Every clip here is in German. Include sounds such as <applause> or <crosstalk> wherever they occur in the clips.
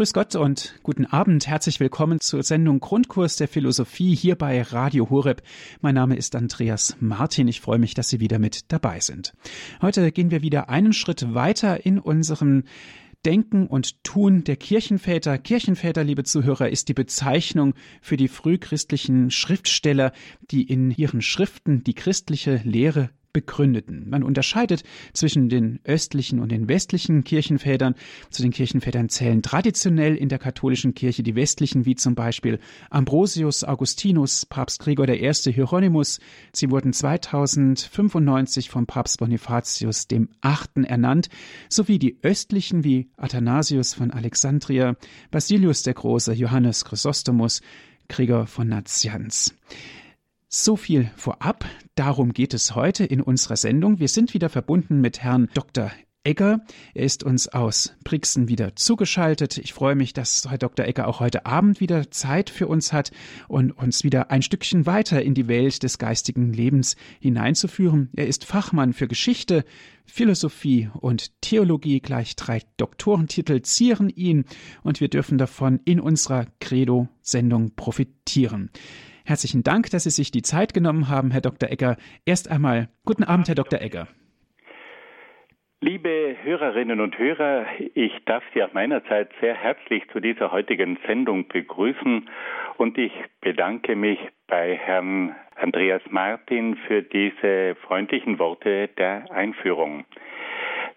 Grüß Gott und guten Abend. Herzlich willkommen zur Sendung Grundkurs der Philosophie hier bei Radio Horeb. Mein Name ist Andreas Martin. Ich freue mich, dass Sie wieder mit dabei sind. Heute gehen wir wieder einen Schritt weiter in unserem Denken und Tun der Kirchenväter. Kirchenväter, liebe Zuhörer, ist die Bezeichnung für die frühchristlichen Schriftsteller, die in ihren Schriften die christliche Lehre begründeten. Man unterscheidet zwischen den östlichen und den westlichen Kirchenvätern. Zu den Kirchenvätern zählen traditionell in der katholischen Kirche die westlichen, wie zum Beispiel Ambrosius, Augustinus, Papst Gregor I., Hieronymus. Sie wurden 2095 vom Papst Bonifatius Achten ernannt, sowie die östlichen wie Athanasius von Alexandria, Basilius der Große, Johannes Chrysostomus, Gregor von Nazianz. So viel vorab. Darum geht es heute in unserer Sendung. Wir sind wieder verbunden mit Herrn Dr. Egger. Er ist uns aus Brixen wieder zugeschaltet. Ich freue mich, dass Herr Dr. Egger auch heute Abend wieder Zeit für uns hat und uns wieder ein Stückchen weiter in die Welt des geistigen Lebens hineinzuführen. Er ist Fachmann für Geschichte, Philosophie und Theologie. Gleich drei Doktorentitel zieren ihn und wir dürfen davon in unserer Credo-Sendung profitieren. Herzlichen Dank, dass Sie sich die Zeit genommen haben, Herr Dr. Egger. Erst einmal guten Abend, Herr Dr. Egger. Liebe Hörerinnen und Hörer, ich darf Sie auf meiner Zeit sehr herzlich zu dieser heutigen Sendung begrüßen und ich bedanke mich bei Herrn Andreas Martin für diese freundlichen Worte der Einführung.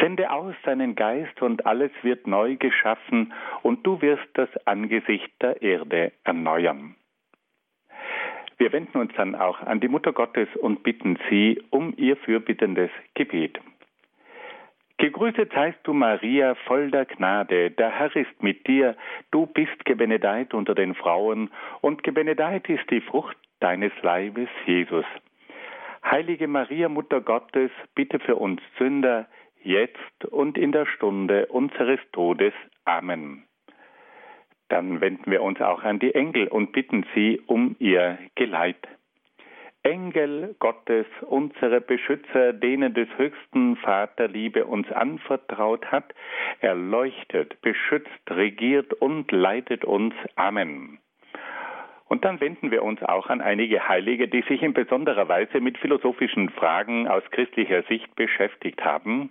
Sende aus deinen Geist und alles wird neu geschaffen und du wirst das Angesicht der Erde erneuern. Wir wenden uns dann auch an die Mutter Gottes und bitten sie um ihr fürbittendes Gebet. Gegrüßet seist du, Maria, voll der Gnade, der Herr ist mit dir, du bist gebenedeit unter den Frauen, und gebenedeit ist die Frucht deines Leibes, Jesus. Heilige Maria, Mutter Gottes, bitte für uns Sünder, jetzt und in der Stunde unseres Todes. Amen. Dann wenden wir uns auch an die Engel und bitten sie um ihr Geleit. Engel Gottes, unsere Beschützer, denen des höchsten Vaterliebe uns anvertraut hat, erleuchtet, beschützt, regiert und leitet uns. Amen. Und dann wenden wir uns auch an einige Heilige, die sich in besonderer Weise mit philosophischen Fragen aus christlicher Sicht beschäftigt haben.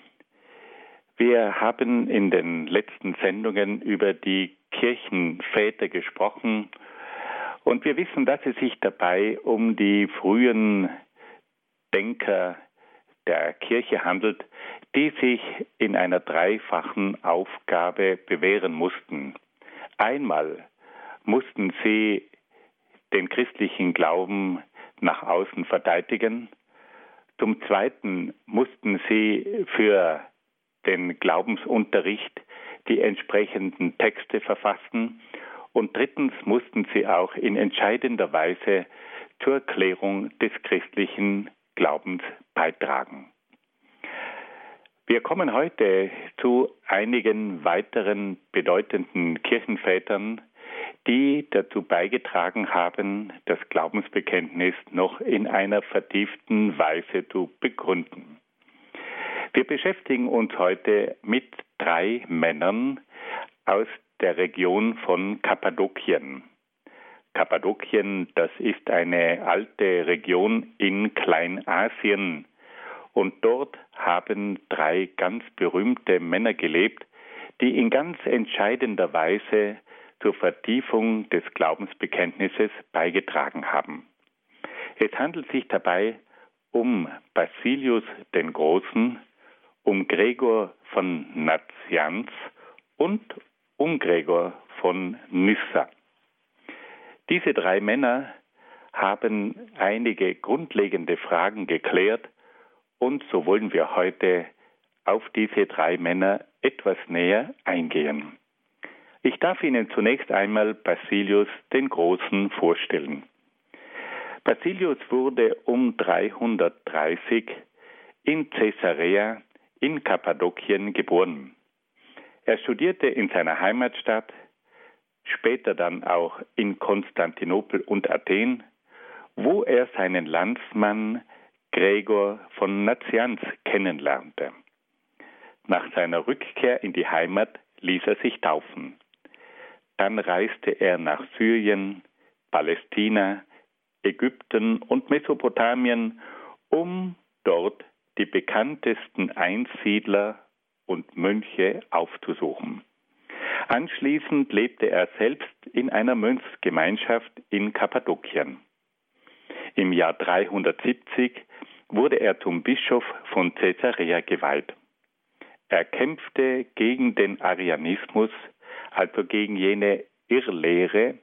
wir haben in den letzten Sendungen über die Kirchenväter gesprochen und wir wissen, dass es sich dabei um die frühen Denker der Kirche handelt, die sich in einer dreifachen Aufgabe bewähren mussten. Einmal mussten sie den christlichen Glauben nach außen verteidigen, zum Zweiten mussten sie für den Glaubensunterricht die entsprechenden Texte verfassen und drittens mussten sie auch in entscheidender Weise zur Klärung des christlichen Glaubens beitragen. Wir kommen heute zu einigen weiteren bedeutenden Kirchenvätern, die dazu beigetragen haben, das Glaubensbekenntnis noch in einer vertieften Weise zu begründen. Wir beschäftigen uns heute mit drei Männern aus der Region von Kappadokien. Kappadokien, das ist eine alte Region in Kleinasien. Und dort haben drei ganz berühmte Männer gelebt, die in ganz entscheidender Weise zur Vertiefung des Glaubensbekenntnisses beigetragen haben. Es handelt sich dabei um Basilius den Großen, um Gregor von Nazianz und um Gregor von Nyssa. Diese drei Männer haben einige grundlegende Fragen geklärt und so wollen wir heute auf diese drei Männer etwas näher eingehen. Ich darf Ihnen zunächst einmal Basilius den Großen vorstellen. Basilius wurde um 330 in Caesarea in Kappadokien geboren. Er studierte in seiner Heimatstadt, später dann auch in Konstantinopel und Athen, wo er seinen Landsmann Gregor von Nazianz kennenlernte. Nach seiner Rückkehr in die Heimat ließ er sich taufen. Dann reiste er nach Syrien, Palästina, Ägypten und Mesopotamien, um dort die bekanntesten Einsiedler und Mönche aufzusuchen. Anschließend lebte er selbst in einer Mönchsgemeinschaft in Kappadokien. Im Jahr 370 wurde er zum Bischof von Caesarea geweiht. Er kämpfte gegen den Arianismus, also gegen jene Irrlehre,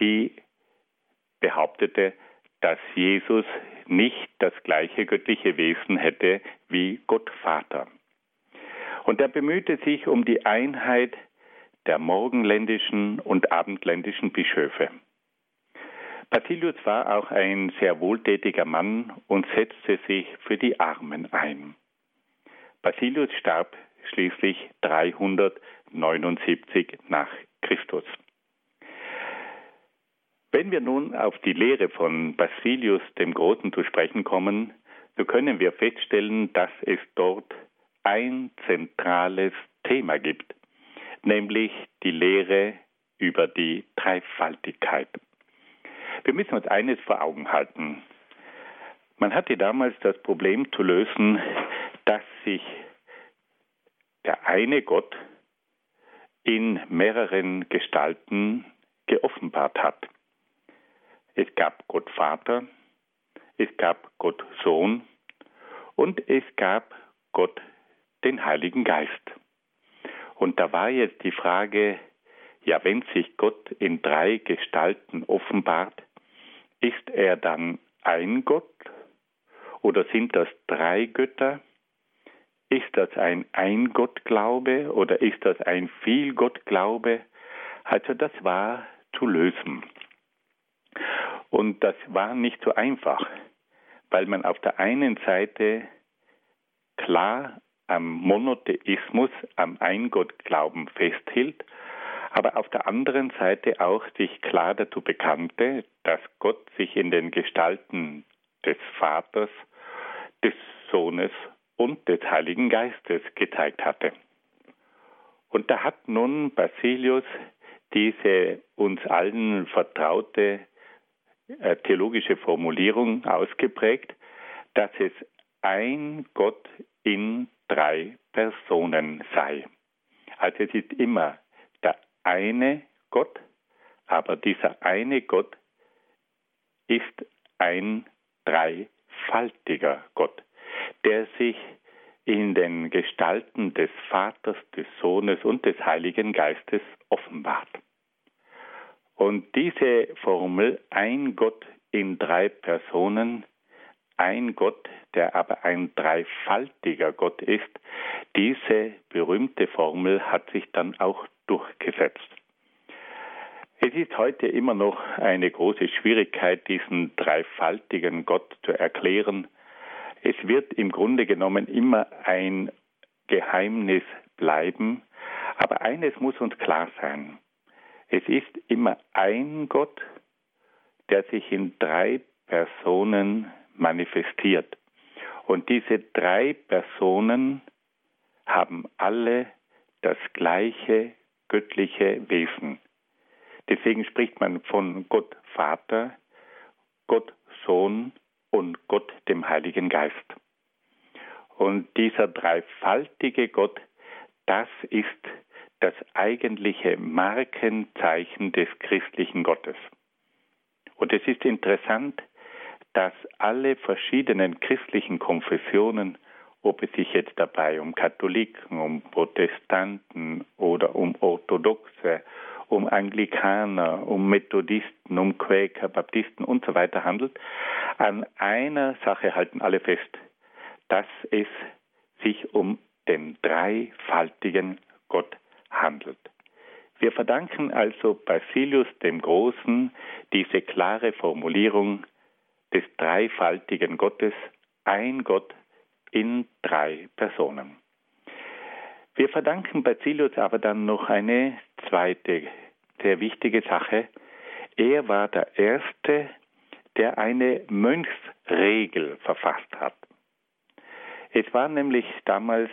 die behauptete, dass Jesus nicht das gleiche göttliche Wesen hätte wie Gott Vater. Und er bemühte sich um die Einheit der morgenländischen und abendländischen Bischöfe. Basilius war auch ein sehr wohltätiger Mann und setzte sich für die Armen ein. Basilius starb schließlich 379 nach Christus. Wenn wir nun auf die Lehre von Basilius dem Großen zu sprechen kommen, so können wir feststellen, dass es dort ein zentrales Thema gibt, nämlich die Lehre über die Dreifaltigkeit. Wir müssen uns eines vor Augen halten. Man hatte damals das Problem zu lösen, dass sich der eine Gott in mehreren Gestalten geoffenbart hat. Es gab Gott Vater, es gab Gott Sohn und es gab Gott den Heiligen Geist. Und da war jetzt die Frage, ja, wenn sich Gott in drei Gestalten offenbart, ist er dann ein Gott oder sind das drei Götter? Ist das ein Ein-Gott-Glaube oder ist das ein Viel-Gott-Glaube? Also das war zu lösen. Und das war nicht so einfach, weil man auf der einen Seite klar am Monotheismus, am Ein-Gott-Glauben festhielt, aber auf der anderen Seite auch sich klar dazu bekannte, dass Gott sich in den Gestalten des Vaters, des Sohnes und des Heiligen Geistes gezeigt hatte. Und da hat nun Basilius diese uns allen vertraute theologische Formulierung ausgeprägt, dass es ein Gott in drei Personen sei. Also es ist immer der eine Gott, aber dieser eine Gott ist ein dreifaltiger Gott, der sich in den Gestalten des Vaters, des Sohnes und des Heiligen Geistes offenbart. Und diese Formel, ein Gott in drei Personen, ein Gott, der aber ein dreifaltiger Gott ist, diese berühmte Formel hat sich dann auch durchgesetzt. Es ist heute immer noch eine große Schwierigkeit, diesen dreifaltigen Gott zu erklären. Es wird im Grunde genommen immer ein Geheimnis bleiben, aber eines muss uns klar sein. Es ist immer ein Gott, der sich in drei Personen manifestiert. Und diese drei Personen haben alle das gleiche göttliche Wesen. Deswegen spricht man von Gott Vater, Gott Sohn und Gott dem Heiligen Geist. Und dieser dreifaltige Gott, das ist das eigentliche Markenzeichen des christlichen Gottes. Und es ist interessant, dass alle verschiedenen christlichen Konfessionen, ob es sich jetzt dabei um Katholiken, um Protestanten oder um Orthodoxe, um Anglikaner, um Methodisten, um Quäker, Baptisten und so weiter handelt, an einer Sache halten alle fest, dass es sich um den dreifaltigen Gott handelt. Wir verdanken also Basilius dem Großen diese klare Formulierung des dreifaltigen Gottes, ein Gott in drei Personen. Wir verdanken Basilius aber dann noch eine zweite sehr wichtige Sache. Er war der Erste, der eine Mönchsregel verfasst hat. Es war nämlich damals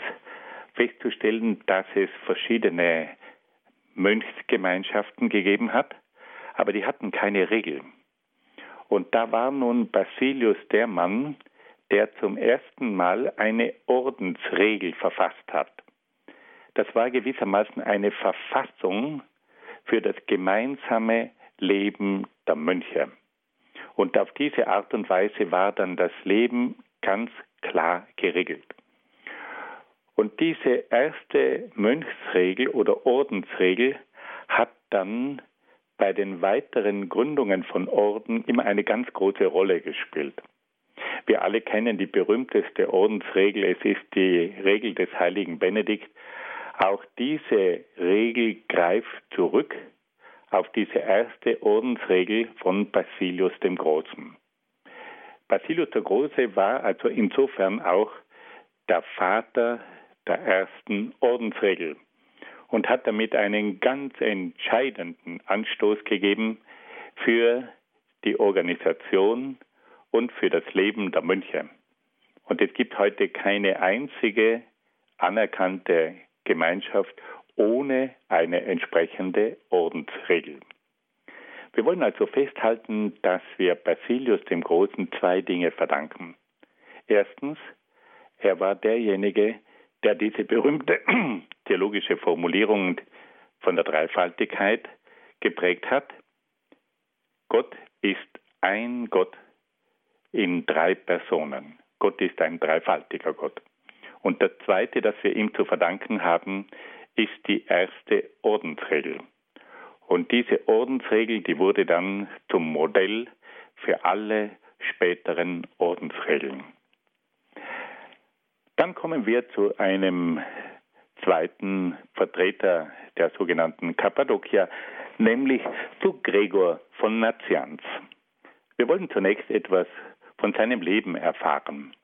festzustellen, dass es verschiedene Mönchsgemeinschaften gegeben hat, aber die hatten keine Regel. Und da war nun Basilius der Mann, der zum ersten Mal eine Ordensregel verfasst hat. Das war gewissermaßen eine Verfassung für das gemeinsame Leben der Mönche. Und auf diese Art und Weise war dann das Leben ganz klar geregelt. Und diese erste Mönchsregel oder Ordensregel hat dann bei den weiteren Gründungen von Orden immer eine ganz große Rolle gespielt. Wir alle kennen die berühmteste Ordensregel, es ist die Regel des heiligen Benedikt. Auch diese Regel greift zurück auf diese erste Ordensregel von Basilius dem Großen. Basilius der Große war also insofern auch der Vater der ersten Ordensregel und hat damit einen ganz entscheidenden Anstoß gegeben für die Organisation und für das Leben der Mönche. Und es gibt heute keine einzige anerkannte Gemeinschaft ohne eine entsprechende Ordensregel. Wir wollen also festhalten, dass wir Basilius dem Großen zwei Dinge verdanken. Erstens, er war derjenige, der diese berühmte <clears throat> theologische Formulierung von der Dreifaltigkeit geprägt hat. Gott ist ein Gott in drei Personen. Gott ist ein dreifaltiger Gott. Und das Zweite, das wir ihm zu verdanken haben, ist die erste Ordensregel. Und diese Ordensregel, die wurde dann zum Modell für alle späteren Ordensregeln. Dann kommen wir zu einem zweiten Vertreter der sogenannten Kappadokia, nämlich zu Gregor von Nazianz. Wir wollen zunächst etwas von seinem Leben erfahren.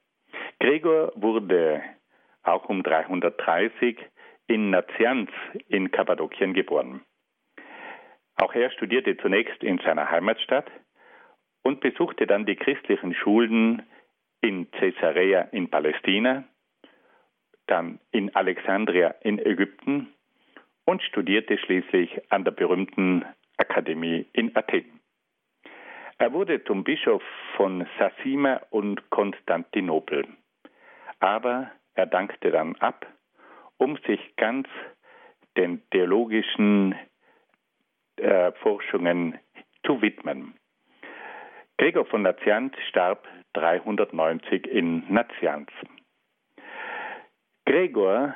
Gregor wurde auch um 330 in Nazianz in Kappadokien geboren. Auch er studierte zunächst in seiner Heimatstadt und besuchte dann die christlichen Schulen in Caesarea in Palästina dann in Alexandria in Ägypten und studierte schließlich an der berühmten Akademie in Athen. Er wurde zum Bischof von Sassima und Konstantinopel. Aber er dankte dann ab, um sich ganz den theologischen äh, Forschungen zu widmen. Gregor von Nazianz starb 390 in Nazianz. Gregor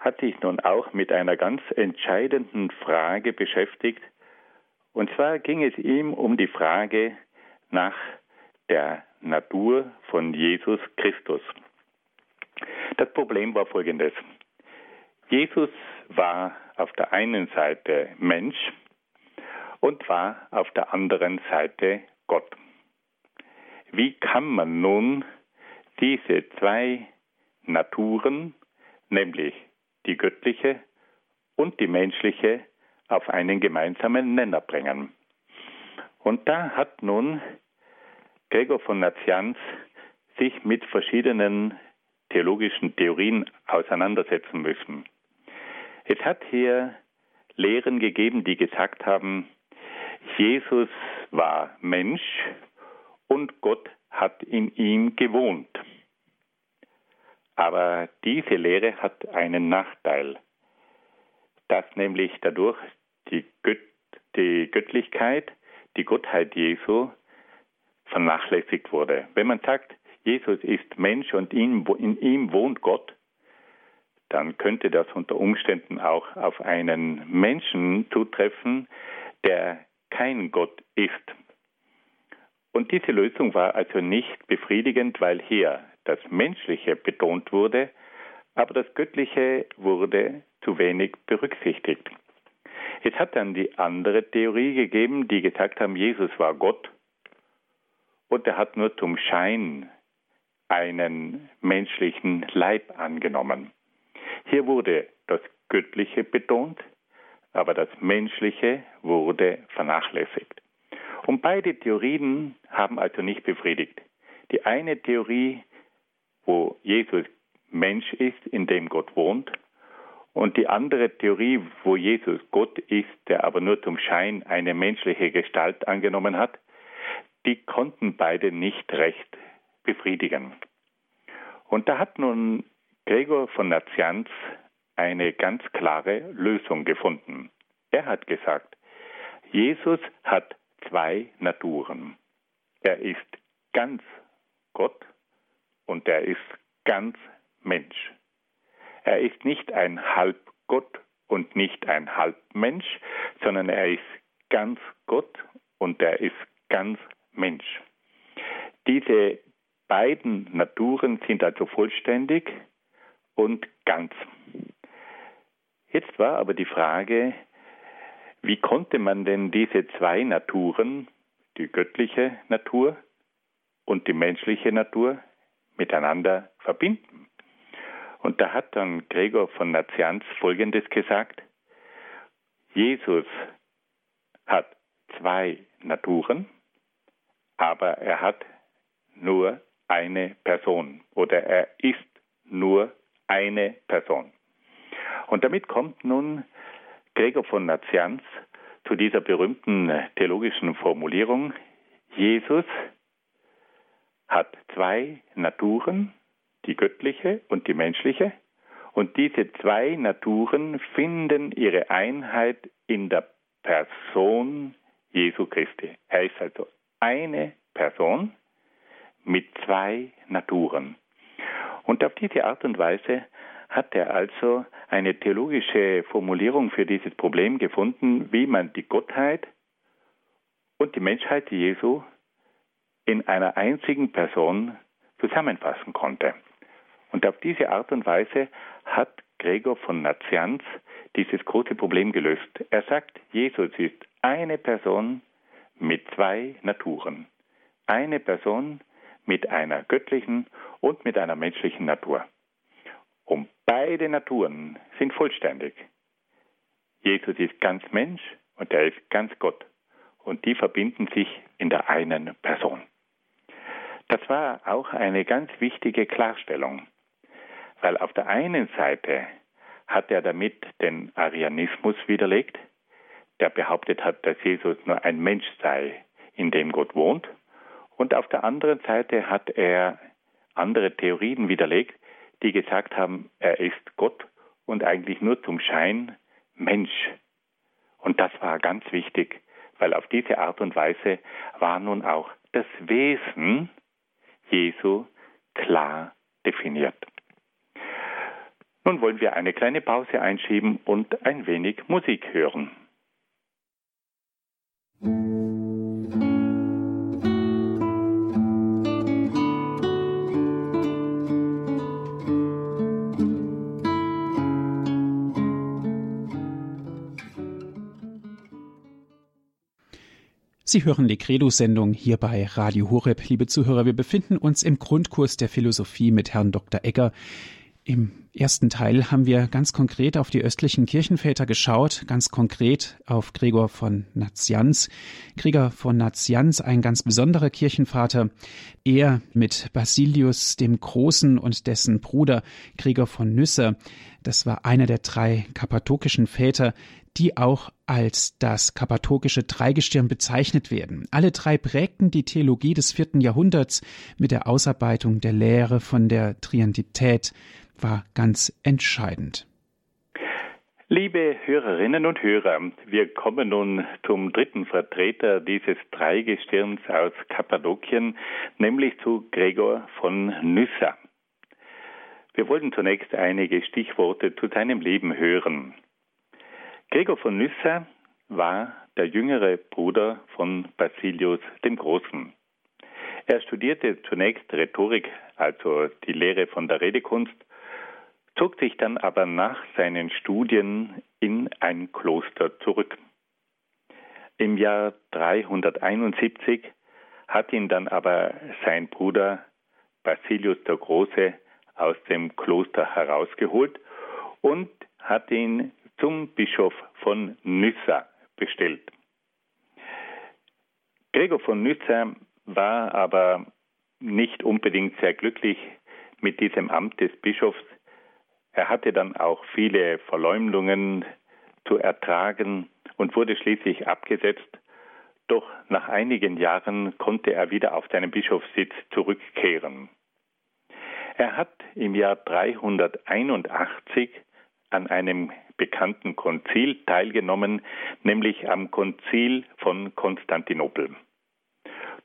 hat sich nun auch mit einer ganz entscheidenden Frage beschäftigt. Und zwar ging es ihm um die Frage nach der Natur von Jesus Christus. Das Problem war folgendes. Jesus war auf der einen Seite Mensch und war auf der anderen Seite Gott. Wie kann man nun diese zwei Naturen, nämlich die göttliche und die menschliche, auf einen gemeinsamen Nenner bringen. Und da hat nun Gregor von Nazianz sich mit verschiedenen theologischen Theorien auseinandersetzen müssen. Es hat hier Lehren gegeben, die gesagt haben, Jesus war Mensch und Gott hat in ihm gewohnt. Aber diese Lehre hat einen Nachteil, dass nämlich dadurch die, Gött die Göttlichkeit, die Gottheit Jesu vernachlässigt wurde. Wenn man sagt, Jesus ist Mensch und in, in ihm wohnt Gott, dann könnte das unter Umständen auch auf einen Menschen zutreffen, der kein Gott ist. Und diese Lösung war also nicht befriedigend, weil hier das Menschliche betont wurde, aber das Göttliche wurde zu wenig berücksichtigt. Es hat dann die andere Theorie gegeben, die gesagt haben, Jesus war Gott und er hat nur zum Schein einen menschlichen Leib angenommen. Hier wurde das Göttliche betont, aber das Menschliche wurde vernachlässigt. Und beide Theorien haben also nicht befriedigt. Die eine Theorie, wo Jesus Mensch ist, in dem Gott wohnt, und die andere Theorie, wo Jesus Gott ist, der aber nur zum Schein eine menschliche Gestalt angenommen hat, die konnten beide nicht recht befriedigen. Und da hat nun Gregor von Nazianz eine ganz klare Lösung gefunden. Er hat gesagt, Jesus hat zwei Naturen. Er ist ganz Gott und er ist ganz Mensch. Er ist nicht ein Halbgott und nicht ein Halbmensch, sondern er ist ganz Gott und er ist ganz Mensch. Diese beiden Naturen sind also vollständig und ganz. Jetzt war aber die Frage, wie konnte man denn diese zwei Naturen, die göttliche Natur und die menschliche Natur, miteinander verbinden? Und da hat dann Gregor von Nazianz Folgendes gesagt. Jesus hat zwei Naturen, aber er hat nur eine Person oder er ist nur eine Person. Und damit kommt nun Gregor von Nazianz zu dieser berühmten theologischen Formulierung, Jesus hat zwei Naturen, die göttliche und die menschliche, und diese zwei Naturen finden ihre Einheit in der Person Jesu Christi. Er ist also eine Person mit zwei Naturen. Und auf diese Art und Weise hat er also eine theologische Formulierung für dieses Problem gefunden, wie man die Gottheit und die Menschheit Jesu in einer einzigen Person zusammenfassen konnte. Und auf diese Art und Weise hat Gregor von Nazianz dieses große Problem gelöst. Er sagt, Jesus ist eine Person mit zwei Naturen. Eine Person mit einer göttlichen und mit einer menschlichen Natur. Und beide Naturen sind vollständig. Jesus ist ganz Mensch und er ist ganz Gott. Und die verbinden sich in der einen Person. Das war auch eine ganz wichtige Klarstellung, weil auf der einen Seite hat er damit den Arianismus widerlegt, der behauptet hat, dass Jesus nur ein Mensch sei, in dem Gott wohnt, und auf der anderen Seite hat er andere Theorien widerlegt, die gesagt haben, er ist Gott und eigentlich nur zum Schein Mensch. Und das war ganz wichtig, weil auf diese Art und Weise war nun auch das Wesen Jesu klar definiert. Nun wollen wir eine kleine Pause einschieben und ein wenig Musik hören. Sie hören die Credo-Sendung hier bei Radio Horeb. Liebe Zuhörer, wir befinden uns im Grundkurs der Philosophie mit Herrn Dr. Egger. Im ersten Teil haben wir ganz konkret auf die östlichen Kirchenväter geschaut, ganz konkret auf Gregor von Nazianz. Gregor von Nazianz, ein ganz besonderer Kirchenvater. Er mit Basilius dem Großen und dessen Bruder Gregor von Nyssa. Das war einer der drei kappadokischen Väter, die auch als das kappadokische Dreigestirn bezeichnet werden. Alle drei prägten die Theologie des vierten Jahrhunderts mit der Ausarbeitung der Lehre von der Triantität war ganz entscheidend. Liebe Hörerinnen und Hörer, wir kommen nun zum dritten Vertreter dieses Dreigestirns aus Kappadokien, nämlich zu Gregor von Nyssa. Wir wollten zunächst einige Stichworte zu seinem Leben hören. Gregor von Nyssa war der jüngere Bruder von Basilius dem Großen. Er studierte zunächst Rhetorik, also die Lehre von der Redekunst, zog sich dann aber nach seinen Studien in ein Kloster zurück. Im Jahr 371 hat ihn dann aber sein Bruder Basilius der Große aus dem Kloster herausgeholt und hat ihn zum Bischof von Nyssa bestellt. Gregor von Nyssa war aber nicht unbedingt sehr glücklich mit diesem Amt des Bischofs, er hatte dann auch viele Verleumdungen zu ertragen und wurde schließlich abgesetzt. Doch nach einigen Jahren konnte er wieder auf seinen Bischofssitz zurückkehren. Er hat im Jahr 381 an einem bekannten Konzil teilgenommen, nämlich am Konzil von Konstantinopel.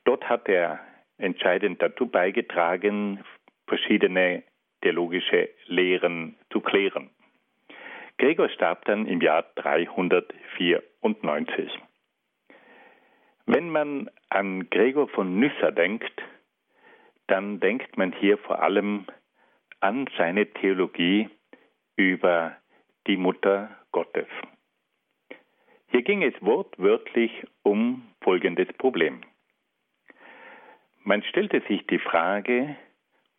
Dort hat er entscheidend dazu beigetragen, verschiedene theologische Lehren zu klären. Gregor starb dann im Jahr 394. Wenn man an Gregor von Nyssa denkt, dann denkt man hier vor allem an seine Theologie über die Mutter Gottes. Hier ging es wortwörtlich um folgendes Problem. Man stellte sich die Frage,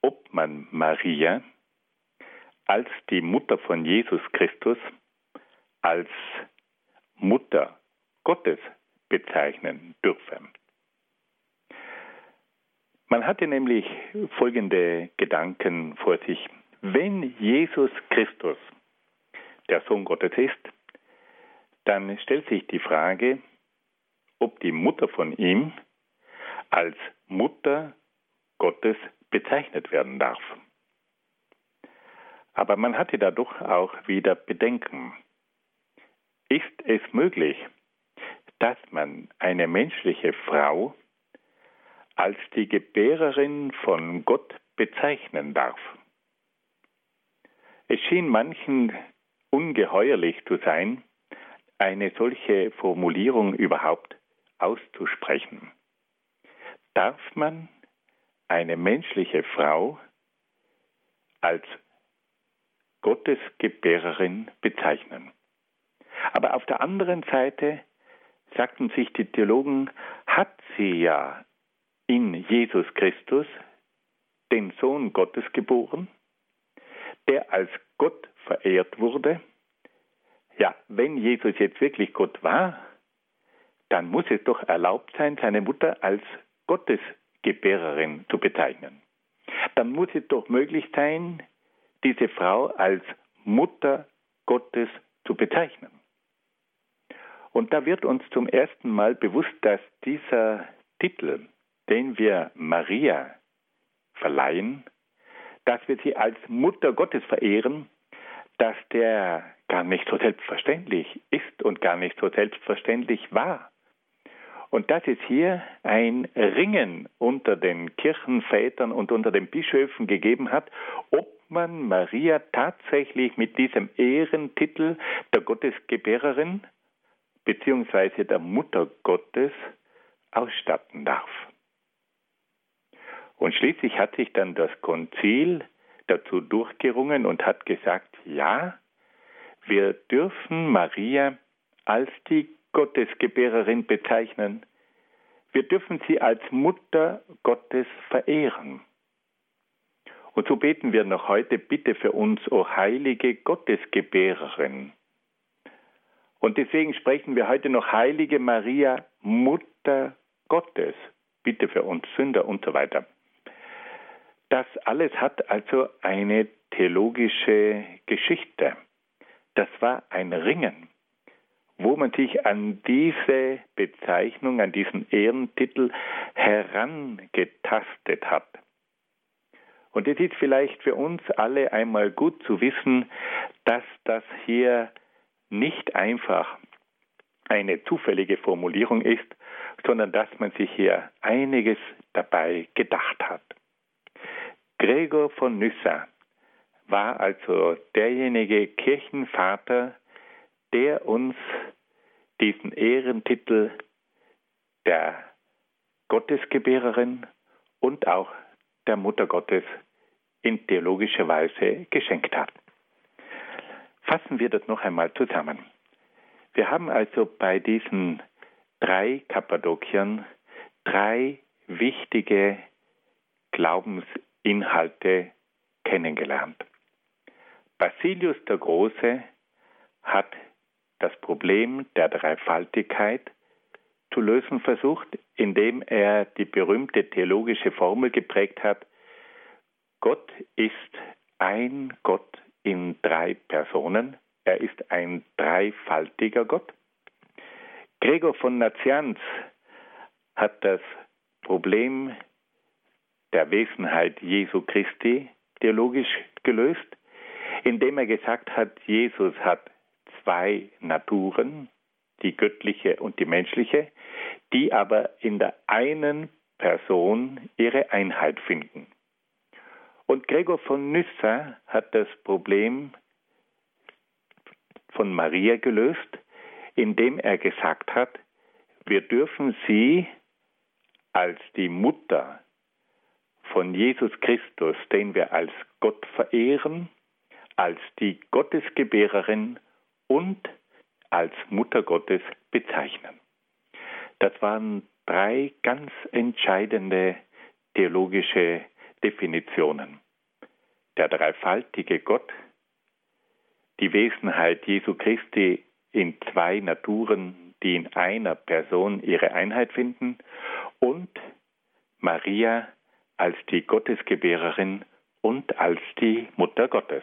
ob man Maria als die Mutter von Jesus Christus als Mutter Gottes bezeichnen dürfe. Man hatte nämlich folgende Gedanken vor sich. Wenn Jesus Christus der Sohn Gottes ist, dann stellt sich die Frage, ob die Mutter von ihm als Mutter Gottes bezeichnet werden darf. Aber man hatte dadurch auch wieder Bedenken. Ist es möglich, dass man eine menschliche Frau als die Gebärerin von Gott bezeichnen darf? Es schien manchen ungeheuerlich zu sein, eine solche Formulierung überhaupt auszusprechen. Darf man eine menschliche Frau als Gottesgebärerin bezeichnen. Aber auf der anderen Seite sagten sich die Theologen, hat sie ja in Jesus Christus den Sohn Gottes geboren, der als Gott verehrt wurde. Ja, wenn Jesus jetzt wirklich Gott war, dann muss es doch erlaubt sein, seine Mutter als Gottes Gebärerin zu bezeichnen. Dann muss es doch möglich sein, diese Frau als Mutter Gottes zu bezeichnen. Und da wird uns zum ersten Mal bewusst, dass dieser Titel, den wir Maria verleihen, dass wir sie als Mutter Gottes verehren, dass der gar nicht so selbstverständlich ist und gar nicht so selbstverständlich war. Und dass es hier ein Ringen unter den Kirchenvätern und unter den Bischöfen gegeben hat, ob man Maria tatsächlich mit diesem Ehrentitel der Gottesgebärerin bzw. der Mutter Gottes ausstatten darf. Und schließlich hat sich dann das Konzil dazu durchgerungen und hat gesagt, ja, wir dürfen Maria als die Gottesgebärerin bezeichnen. Wir dürfen sie als Mutter Gottes verehren. Und so beten wir noch heute, bitte für uns, o heilige Gottesgebärerin. Und deswegen sprechen wir heute noch Heilige Maria, Mutter Gottes, bitte für uns Sünder und so weiter. Das alles hat also eine theologische Geschichte. Das war ein Ringen wo man sich an diese Bezeichnung, an diesen Ehrentitel herangetastet hat. Und es ist vielleicht für uns alle einmal gut zu wissen, dass das hier nicht einfach eine zufällige Formulierung ist, sondern dass man sich hier einiges dabei gedacht hat. Gregor von Nyssa war also derjenige Kirchenvater, der uns diesen Ehrentitel der Gottesgebärerin und auch der Mutter Gottes in theologischer Weise geschenkt hat. Fassen wir das noch einmal zusammen. Wir haben also bei diesen drei Kappadokiern drei wichtige Glaubensinhalte kennengelernt. Basilius der Große hat das Problem der Dreifaltigkeit zu lösen versucht, indem er die berühmte theologische Formel geprägt hat, Gott ist ein Gott in drei Personen, er ist ein dreifaltiger Gott. Gregor von Nazianz hat das Problem der Wesenheit Jesu Christi theologisch gelöst, indem er gesagt hat, Jesus hat zwei Naturen, die göttliche und die menschliche, die aber in der einen Person ihre Einheit finden. Und Gregor von Nyssa hat das Problem von Maria gelöst, indem er gesagt hat, wir dürfen sie als die Mutter von Jesus Christus, den wir als Gott verehren, als die Gottesgebärerin und als Mutter Gottes bezeichnen. Das waren drei ganz entscheidende theologische Definitionen. Der dreifaltige Gott, die Wesenheit Jesu Christi in zwei Naturen, die in einer Person ihre Einheit finden, und Maria als die Gottesgebärerin und als die Mutter Gottes.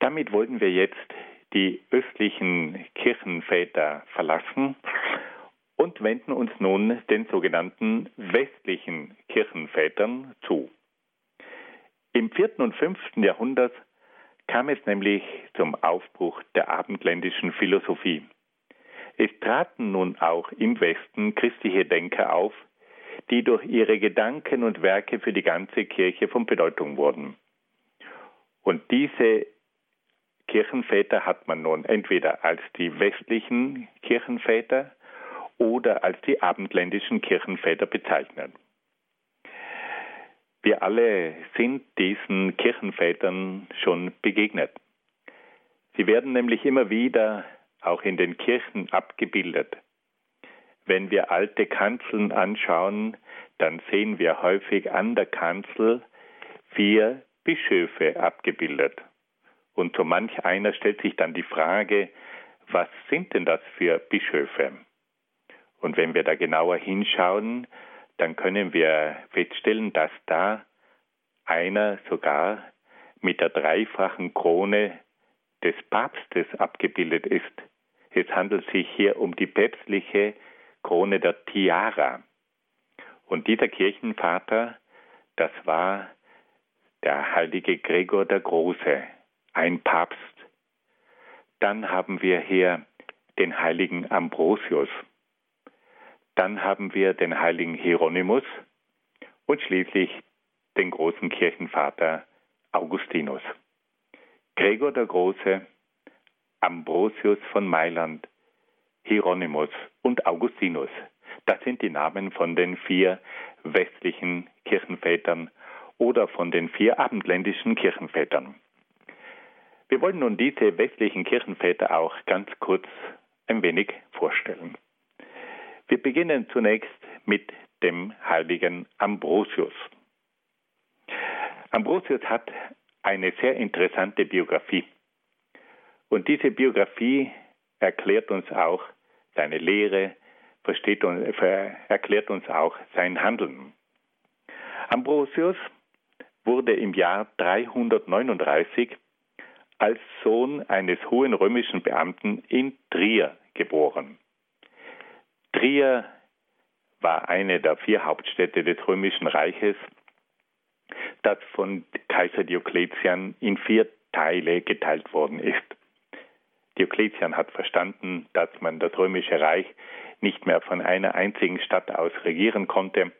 Damit wollten wir jetzt die östlichen Kirchenväter verlassen und wenden uns nun den sogenannten westlichen Kirchenvätern zu. Im vierten und fünften Jahrhundert kam es nämlich zum Aufbruch der abendländischen Philosophie. Es traten nun auch im Westen christliche Denker auf, die durch ihre Gedanken und Werke für die ganze Kirche von Bedeutung wurden. Und diese Kirchenväter hat man nun entweder als die westlichen Kirchenväter oder als die abendländischen Kirchenväter bezeichnet. Wir alle sind diesen Kirchenvätern schon begegnet. Sie werden nämlich immer wieder auch in den Kirchen abgebildet. Wenn wir alte Kanzeln anschauen, dann sehen wir häufig an der Kanzel vier Bischöfe abgebildet. Und so manch einer stellt sich dann die Frage, was sind denn das für Bischöfe? Und wenn wir da genauer hinschauen, dann können wir feststellen, dass da einer sogar mit der dreifachen Krone des Papstes abgebildet ist. Es handelt sich hier um die päpstliche Krone der Tiara. Und dieser Kirchenvater, das war der heilige Gregor der Große ein Papst. Dann haben wir hier den heiligen Ambrosius. Dann haben wir den heiligen Hieronymus und schließlich den großen Kirchenvater Augustinus. Gregor der Große, Ambrosius von Mailand, Hieronymus und Augustinus. Das sind die Namen von den vier westlichen Kirchenvätern oder von den vier abendländischen Kirchenvätern. Wir wollen nun diese westlichen Kirchenväter auch ganz kurz ein wenig vorstellen. Wir beginnen zunächst mit dem heiligen Ambrosius. Ambrosius hat eine sehr interessante Biografie. Und diese Biografie erklärt uns auch seine Lehre, versteht und, erklärt uns auch sein Handeln. Ambrosius wurde im Jahr 339 als Sohn eines hohen römischen Beamten in Trier geboren. Trier war eine der vier Hauptstädte des römischen Reiches, das von Kaiser Diokletian in vier Teile geteilt worden ist. Diokletian hat verstanden, dass man das römische Reich nicht mehr von einer einzigen Stadt aus regieren konnte.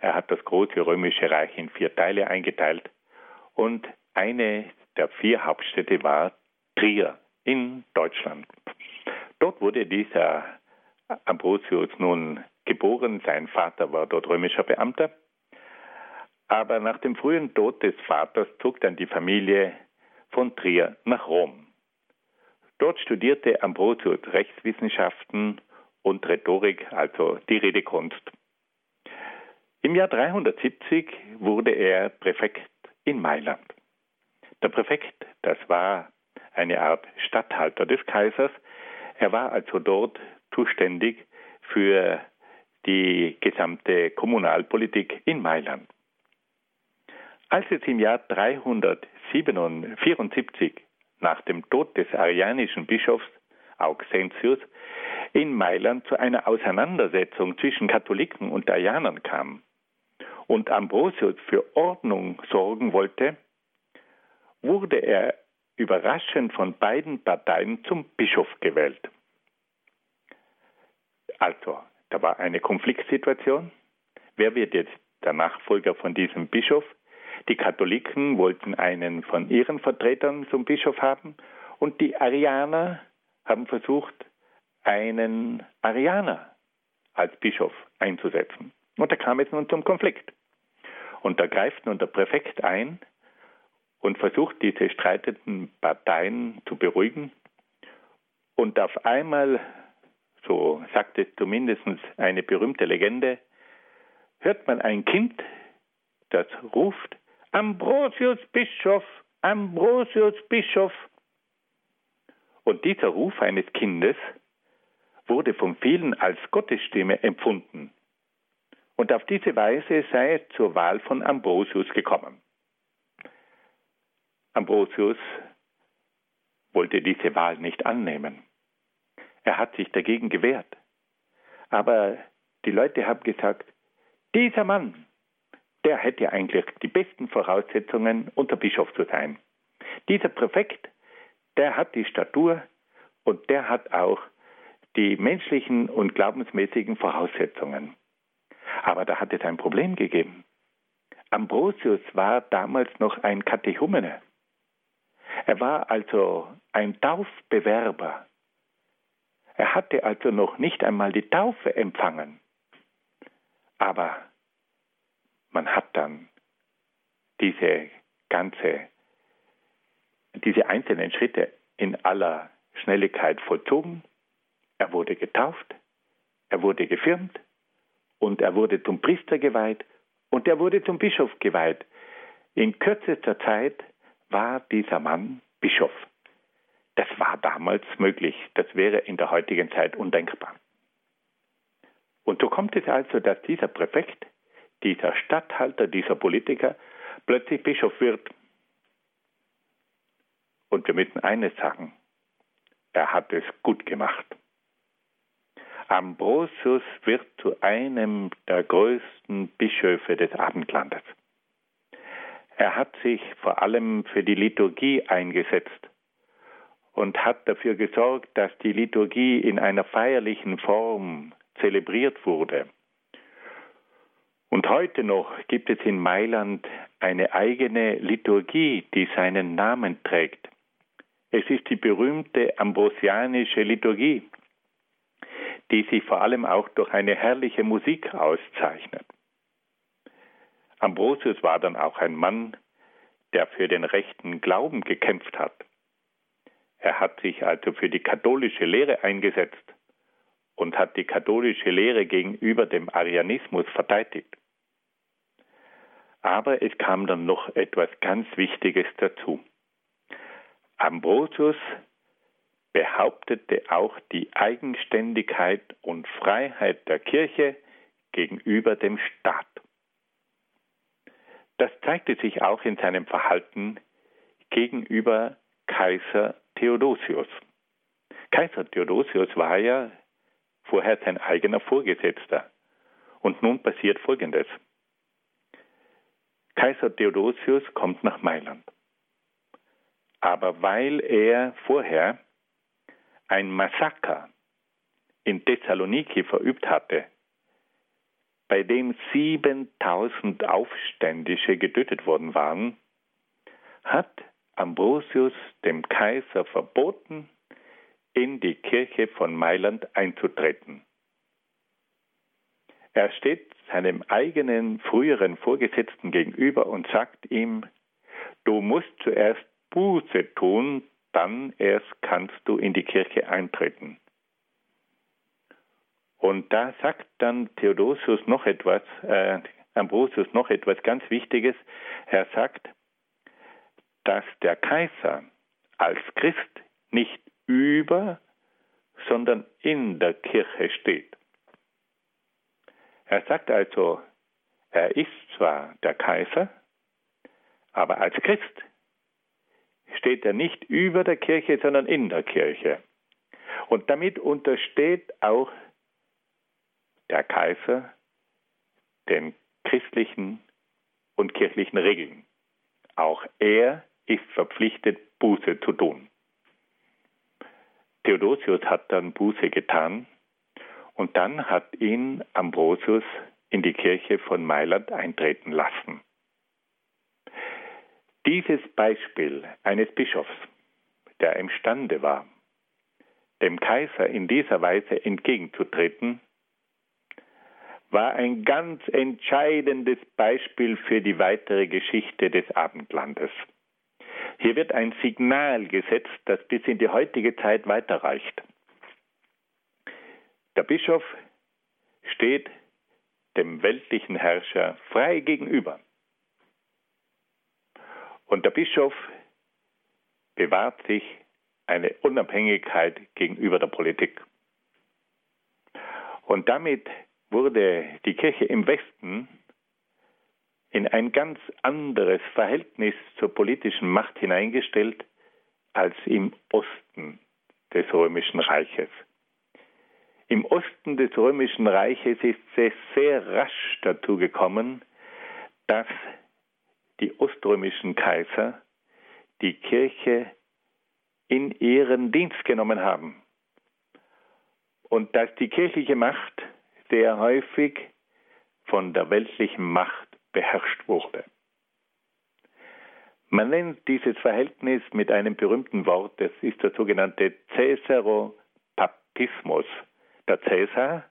Er hat das große römische Reich in vier Teile eingeteilt und eine der vier Hauptstädte war Trier in Deutschland. Dort wurde dieser Ambrosius nun geboren. Sein Vater war dort römischer Beamter. Aber nach dem frühen Tod des Vaters zog dann die Familie von Trier nach Rom. Dort studierte Ambrosius Rechtswissenschaften und Rhetorik, also die Redekunst. Im Jahr 370 wurde er Präfekt in Mailand. Der Präfekt, das war eine Art Statthalter des Kaisers. Er war also dort zuständig für die gesamte Kommunalpolitik in Mailand. Als es im Jahr 374 nach dem Tod des arianischen Bischofs Auxentius in Mailand zu einer Auseinandersetzung zwischen Katholiken und Arianern kam und Ambrosius für Ordnung sorgen wollte, wurde er überraschend von beiden Parteien zum Bischof gewählt. Also, da war eine Konfliktsituation. Wer wird jetzt der Nachfolger von diesem Bischof? Die Katholiken wollten einen von ihren Vertretern zum Bischof haben und die Arianer haben versucht, einen Arianer als Bischof einzusetzen. Und da kam es nun zum Konflikt. Und da greift nun der Präfekt ein und versucht, diese streitenden Parteien zu beruhigen. Und auf einmal, so sagt es zumindest eine berühmte Legende, hört man ein Kind, das ruft, Ambrosius Bischof, Ambrosius Bischof. Und dieser Ruf eines Kindes wurde von vielen als Gottesstimme empfunden. Und auf diese Weise sei es zur Wahl von Ambrosius gekommen. Ambrosius wollte diese Wahl nicht annehmen. Er hat sich dagegen gewehrt. Aber die Leute haben gesagt, dieser Mann, der hätte eigentlich die besten Voraussetzungen, unter Bischof zu sein. Dieser Präfekt, der hat die Statur und der hat auch die menschlichen und glaubensmäßigen Voraussetzungen. Aber da hat es ein Problem gegeben. Ambrosius war damals noch ein Katechumene. Er war also ein Taufbewerber. Er hatte also noch nicht einmal die Taufe empfangen. Aber man hat dann diese ganze, diese einzelnen Schritte in aller Schnelligkeit vollzogen. Er wurde getauft, er wurde gefirmt und er wurde zum Priester geweiht und er wurde zum Bischof geweiht. In kürzester Zeit war dieser Mann Bischof. Das war damals möglich, das wäre in der heutigen Zeit undenkbar. Und so kommt es also, dass dieser Präfekt, dieser Statthalter, dieser Politiker plötzlich Bischof wird. Und wir müssen eines sagen, er hat es gut gemacht. Ambrosius wird zu einem der größten Bischöfe des Abendlandes. Er hat sich vor allem für die Liturgie eingesetzt und hat dafür gesorgt, dass die Liturgie in einer feierlichen Form zelebriert wurde. Und heute noch gibt es in Mailand eine eigene Liturgie, die seinen Namen trägt. Es ist die berühmte ambrosianische Liturgie, die sich vor allem auch durch eine herrliche Musik auszeichnet. Ambrosius war dann auch ein Mann, der für den rechten Glauben gekämpft hat. Er hat sich also für die katholische Lehre eingesetzt und hat die katholische Lehre gegenüber dem Arianismus verteidigt. Aber es kam dann noch etwas ganz Wichtiges dazu. Ambrosius behauptete auch die Eigenständigkeit und Freiheit der Kirche gegenüber dem Staat. Das zeigte sich auch in seinem Verhalten gegenüber Kaiser Theodosius. Kaiser Theodosius war ja vorher sein eigener Vorgesetzter. Und nun passiert Folgendes. Kaiser Theodosius kommt nach Mailand. Aber weil er vorher ein Massaker in Thessaloniki verübt hatte, bei dem 7000 Aufständische getötet worden waren, hat Ambrosius dem Kaiser verboten, in die Kirche von Mailand einzutreten. Er steht seinem eigenen früheren Vorgesetzten gegenüber und sagt ihm, du musst zuerst Buße tun, dann erst kannst du in die Kirche eintreten. Und da sagt dann Theodosius noch etwas, äh, Ambrosius noch etwas ganz Wichtiges. Er sagt, dass der Kaiser als Christ nicht über, sondern in der Kirche steht. Er sagt also, er ist zwar der Kaiser, aber als Christ steht er nicht über der Kirche, sondern in der Kirche. Und damit untersteht auch der Kaiser den christlichen und kirchlichen Regeln. Auch er ist verpflichtet, Buße zu tun. Theodosius hat dann Buße getan und dann hat ihn Ambrosius in die Kirche von Mailand eintreten lassen. Dieses Beispiel eines Bischofs, der imstande war, dem Kaiser in dieser Weise entgegenzutreten, war ein ganz entscheidendes Beispiel für die weitere Geschichte des Abendlandes. Hier wird ein Signal gesetzt, das bis in die heutige Zeit weiterreicht. Der Bischof steht dem weltlichen Herrscher frei gegenüber. Und der Bischof bewahrt sich eine Unabhängigkeit gegenüber der Politik. Und damit wurde die Kirche im Westen in ein ganz anderes Verhältnis zur politischen Macht hineingestellt als im Osten des römischen Reiches. Im Osten des römischen Reiches ist es sehr rasch dazu gekommen, dass die oströmischen Kaiser die Kirche in ihren Dienst genommen haben und dass die kirchliche Macht sehr häufig von der weltlichen Macht beherrscht wurde. Man nennt dieses Verhältnis mit einem berühmten Wort, das ist der sogenannte Caesaropapismus. Der Cäsar,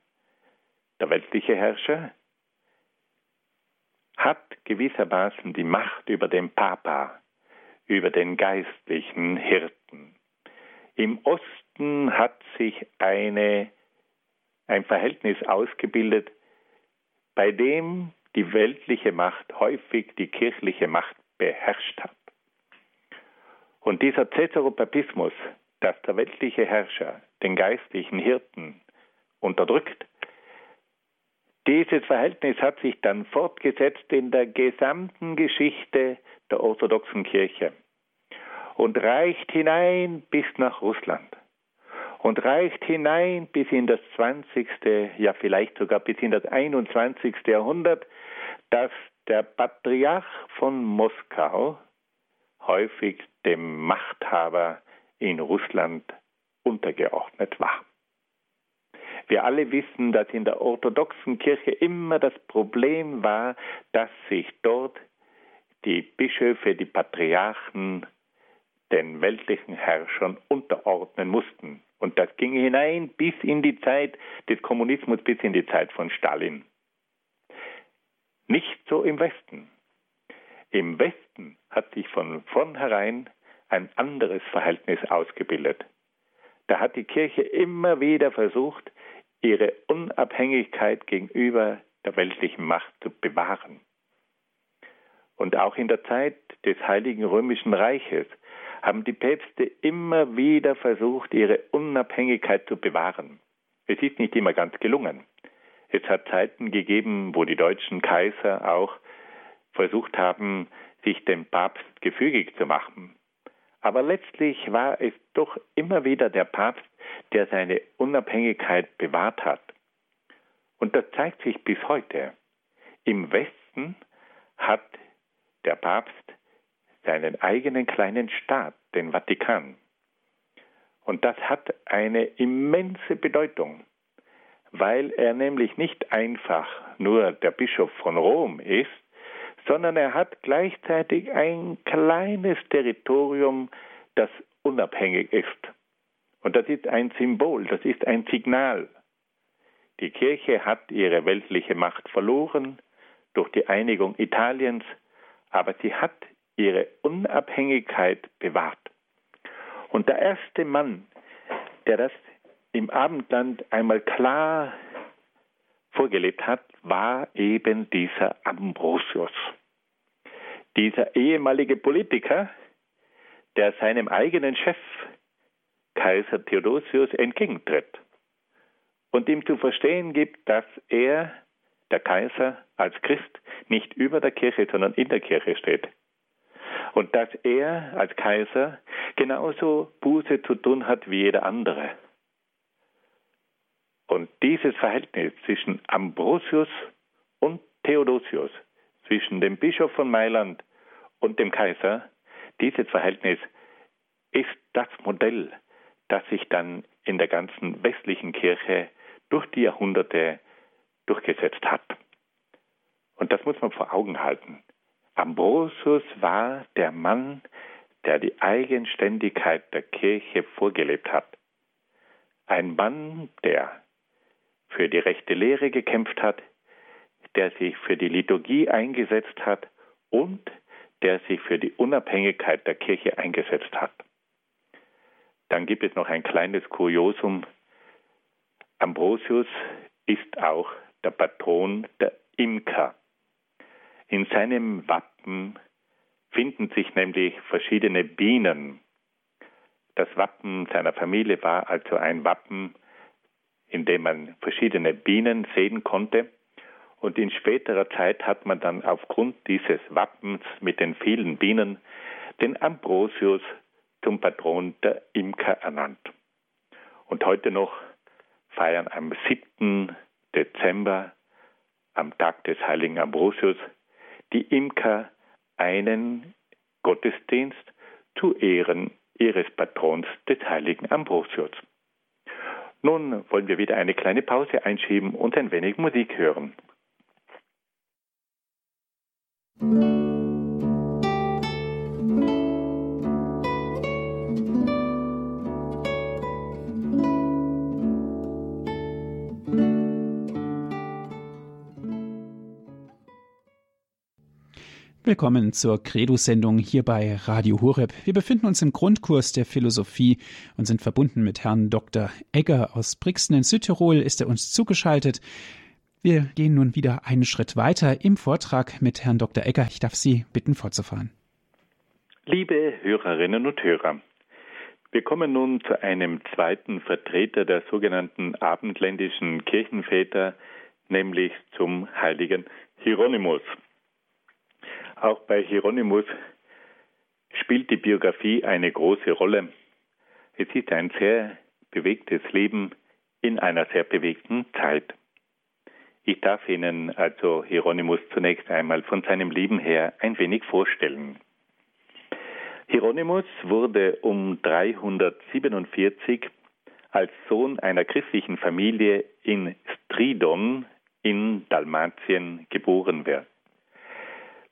der weltliche Herrscher, hat gewissermaßen die Macht über den Papa, über den geistlichen Hirten. Im Osten hat sich eine ein Verhältnis ausgebildet, bei dem die weltliche Macht häufig die kirchliche Macht beherrscht hat. Und dieser Cäsaropapismus, dass der weltliche Herrscher den geistlichen Hirten unterdrückt, dieses Verhältnis hat sich dann fortgesetzt in der gesamten Geschichte der orthodoxen Kirche und reicht hinein bis nach Russland und reicht hinein bis in das 20., ja vielleicht sogar bis in das 21. Jahrhundert, dass der Patriarch von Moskau häufig dem Machthaber in Russland untergeordnet war. Wir alle wissen, dass in der orthodoxen Kirche immer das Problem war, dass sich dort die Bischöfe, die Patriarchen den weltlichen Herrschern unterordnen mussten. Und das ging hinein bis in die Zeit des Kommunismus, bis in die Zeit von Stalin. Nicht so im Westen. Im Westen hat sich von vornherein ein anderes Verhältnis ausgebildet. Da hat die Kirche immer wieder versucht, ihre Unabhängigkeit gegenüber der weltlichen Macht zu bewahren. Und auch in der Zeit des Heiligen Römischen Reiches haben die Päpste immer wieder versucht, ihre Unabhängigkeit zu bewahren. Es ist nicht immer ganz gelungen. Es hat Zeiten gegeben, wo die deutschen Kaiser auch versucht haben, sich dem Papst gefügig zu machen. Aber letztlich war es doch immer wieder der Papst, der seine Unabhängigkeit bewahrt hat. Und das zeigt sich bis heute. Im Westen hat der Papst seinen eigenen kleinen Staat, den Vatikan. Und das hat eine immense Bedeutung, weil er nämlich nicht einfach nur der Bischof von Rom ist, sondern er hat gleichzeitig ein kleines Territorium, das unabhängig ist. Und das ist ein Symbol, das ist ein Signal. Die Kirche hat ihre weltliche Macht verloren durch die Einigung Italiens, aber sie hat ihre Unabhängigkeit bewahrt. Und der erste Mann, der das im Abendland einmal klar vorgelebt hat, war eben dieser Ambrosius. Dieser ehemalige Politiker, der seinem eigenen Chef, Kaiser Theodosius, entgegentritt und ihm zu verstehen gibt, dass er, der Kaiser, als Christ nicht über der Kirche, sondern in der Kirche steht. Und dass er als Kaiser genauso Buße zu tun hat wie jeder andere. Und dieses Verhältnis zwischen Ambrosius und Theodosius, zwischen dem Bischof von Mailand und dem Kaiser, dieses Verhältnis ist das Modell, das sich dann in der ganzen westlichen Kirche durch die Jahrhunderte durchgesetzt hat. Und das muss man vor Augen halten. Ambrosius war der Mann, der die Eigenständigkeit der Kirche vorgelebt hat. Ein Mann, der für die rechte Lehre gekämpft hat, der sich für die Liturgie eingesetzt hat und der sich für die Unabhängigkeit der Kirche eingesetzt hat. Dann gibt es noch ein kleines Kuriosum. Ambrosius ist auch der Patron der Imker. In seinem Wappen finden sich nämlich verschiedene Bienen. Das Wappen seiner Familie war also ein Wappen, in dem man verschiedene Bienen sehen konnte. Und in späterer Zeit hat man dann aufgrund dieses Wappens mit den vielen Bienen den Ambrosius zum Patron der Imker ernannt. Und heute noch feiern am 7. Dezember, am Tag des heiligen Ambrosius, die Imker einen Gottesdienst zu Ehren ihres Patrons des heiligen Ambrosius. Nun wollen wir wieder eine kleine Pause einschieben und ein wenig Musik hören. Willkommen zur Credo-Sendung hier bei Radio Horeb. Wir befinden uns im Grundkurs der Philosophie und sind verbunden mit Herrn Dr. Egger aus Brixen in Südtirol. Ist er uns zugeschaltet? Wir gehen nun wieder einen Schritt weiter im Vortrag mit Herrn Dr. Egger. Ich darf Sie bitten, fortzufahren. Liebe Hörerinnen und Hörer, wir kommen nun zu einem zweiten Vertreter der sogenannten abendländischen Kirchenväter, nämlich zum heiligen Hieronymus. Auch bei Hieronymus spielt die Biografie eine große Rolle. Es ist ein sehr bewegtes Leben in einer sehr bewegten Zeit. Ich darf Ihnen also Hieronymus zunächst einmal von seinem Leben her ein wenig vorstellen. Hieronymus wurde um 347 als Sohn einer christlichen Familie in Stridon in Dalmatien geboren wird.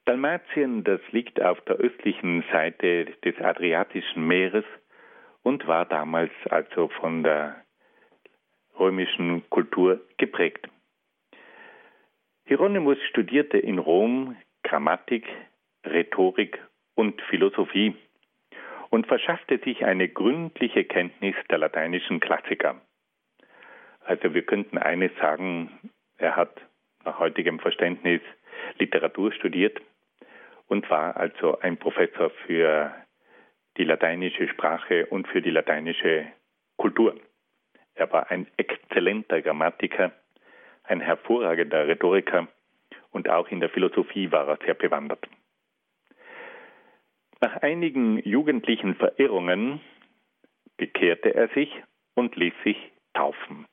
Dalmatien, das liegt auf der östlichen Seite des Adriatischen Meeres und war damals also von der römischen Kultur geprägt. Hieronymus studierte in Rom Grammatik, Rhetorik und Philosophie und verschaffte sich eine gründliche Kenntnis der lateinischen Klassiker. Also wir könnten eines sagen, er hat nach heutigem Verständnis Literatur studiert und war also ein Professor für die lateinische Sprache und für die lateinische Kultur. Er war ein exzellenter Grammatiker, ein hervorragender Rhetoriker und auch in der Philosophie war er sehr bewandert. Nach einigen jugendlichen Verirrungen bekehrte er sich und ließ sich taufen.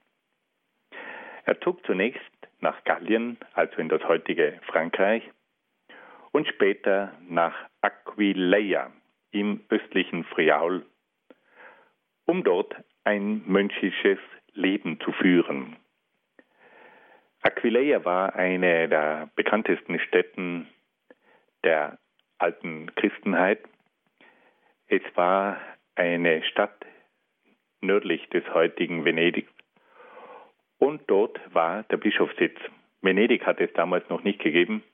Er zog zunächst nach Gallien, also in das heutige Frankreich, und später nach Aquileia im östlichen Friaul, um dort ein mönchisches Leben zu führen. Aquileia war eine der bekanntesten Städten der alten Christenheit. Es war eine Stadt nördlich des heutigen Venedig und dort war der Bischofssitz. Venedig hat es damals noch nicht gegeben,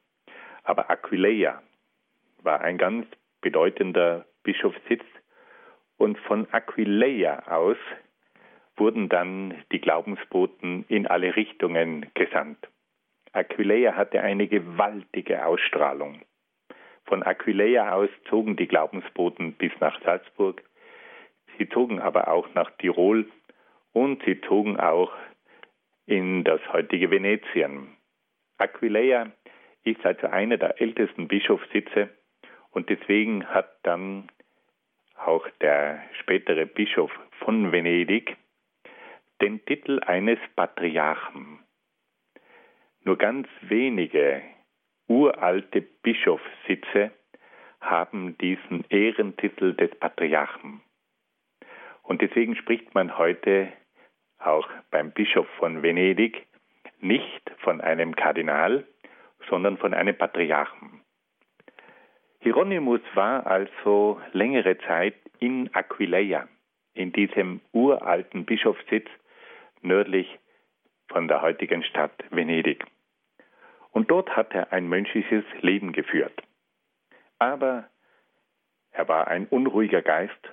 aber Aquileia war ein ganz bedeutender Bischofssitz und von Aquileia aus wurden dann die Glaubensboten in alle Richtungen gesandt. Aquileia hatte eine gewaltige Ausstrahlung. Von Aquileia aus zogen die Glaubensboten bis nach Salzburg, sie zogen aber auch nach Tirol und sie zogen auch in das heutige Venetien. Aquileia ist also einer der ältesten Bischofssitze und deswegen hat dann auch der spätere Bischof von Venedig den Titel eines Patriarchen. Nur ganz wenige uralte Bischofssitze haben diesen Ehrentitel des Patriarchen. Und deswegen spricht man heute auch beim Bischof von Venedig nicht von einem Kardinal, sondern von einem Patriarchen. Hieronymus war also längere Zeit in Aquileia, in diesem uralten Bischofssitz nördlich von der heutigen Stadt Venedig. Und dort hat er ein mönchisches Leben geführt. Aber er war ein unruhiger Geist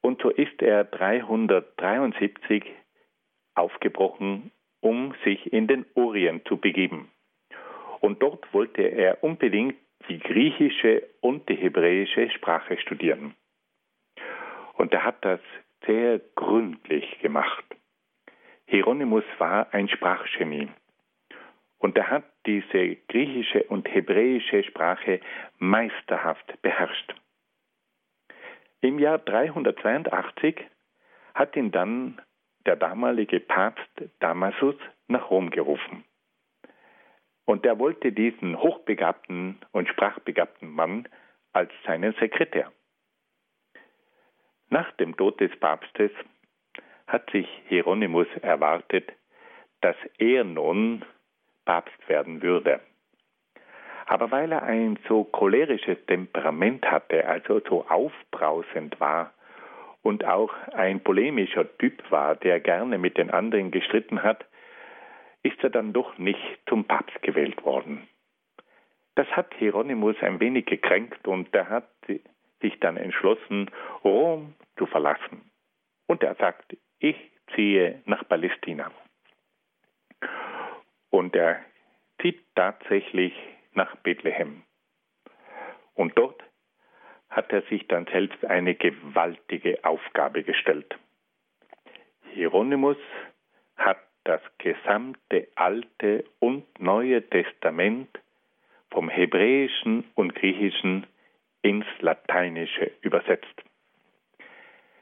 und so ist er 373 aufgebrochen, um sich in den Orient zu begeben. Und dort wollte er unbedingt die griechische und die hebräische Sprache studieren. Und er hat das sehr gründlich gemacht. Hieronymus war ein Sprachgenie. Und er hat diese griechische und hebräische Sprache meisterhaft beherrscht. Im Jahr 382 hat ihn dann der damalige Papst Damasus nach Rom gerufen. Und er wollte diesen hochbegabten und sprachbegabten Mann als seinen Sekretär. Nach dem Tod des Papstes hat sich Hieronymus erwartet, dass er nun Papst werden würde. Aber weil er ein so cholerisches Temperament hatte, also so aufbrausend war und auch ein polemischer Typ war, der gerne mit den anderen gestritten hat, ist er dann doch nicht zum Papst gewählt worden. Das hat Hieronymus ein wenig gekränkt und er hat sich dann entschlossen, Rom zu verlassen. Und er sagt, ich ziehe nach Palästina. Und er zieht tatsächlich nach Bethlehem. Und dort hat er sich dann selbst eine gewaltige Aufgabe gestellt. Hieronymus hat das gesamte Alte und Neue Testament vom Hebräischen und Griechischen ins Lateinische übersetzt.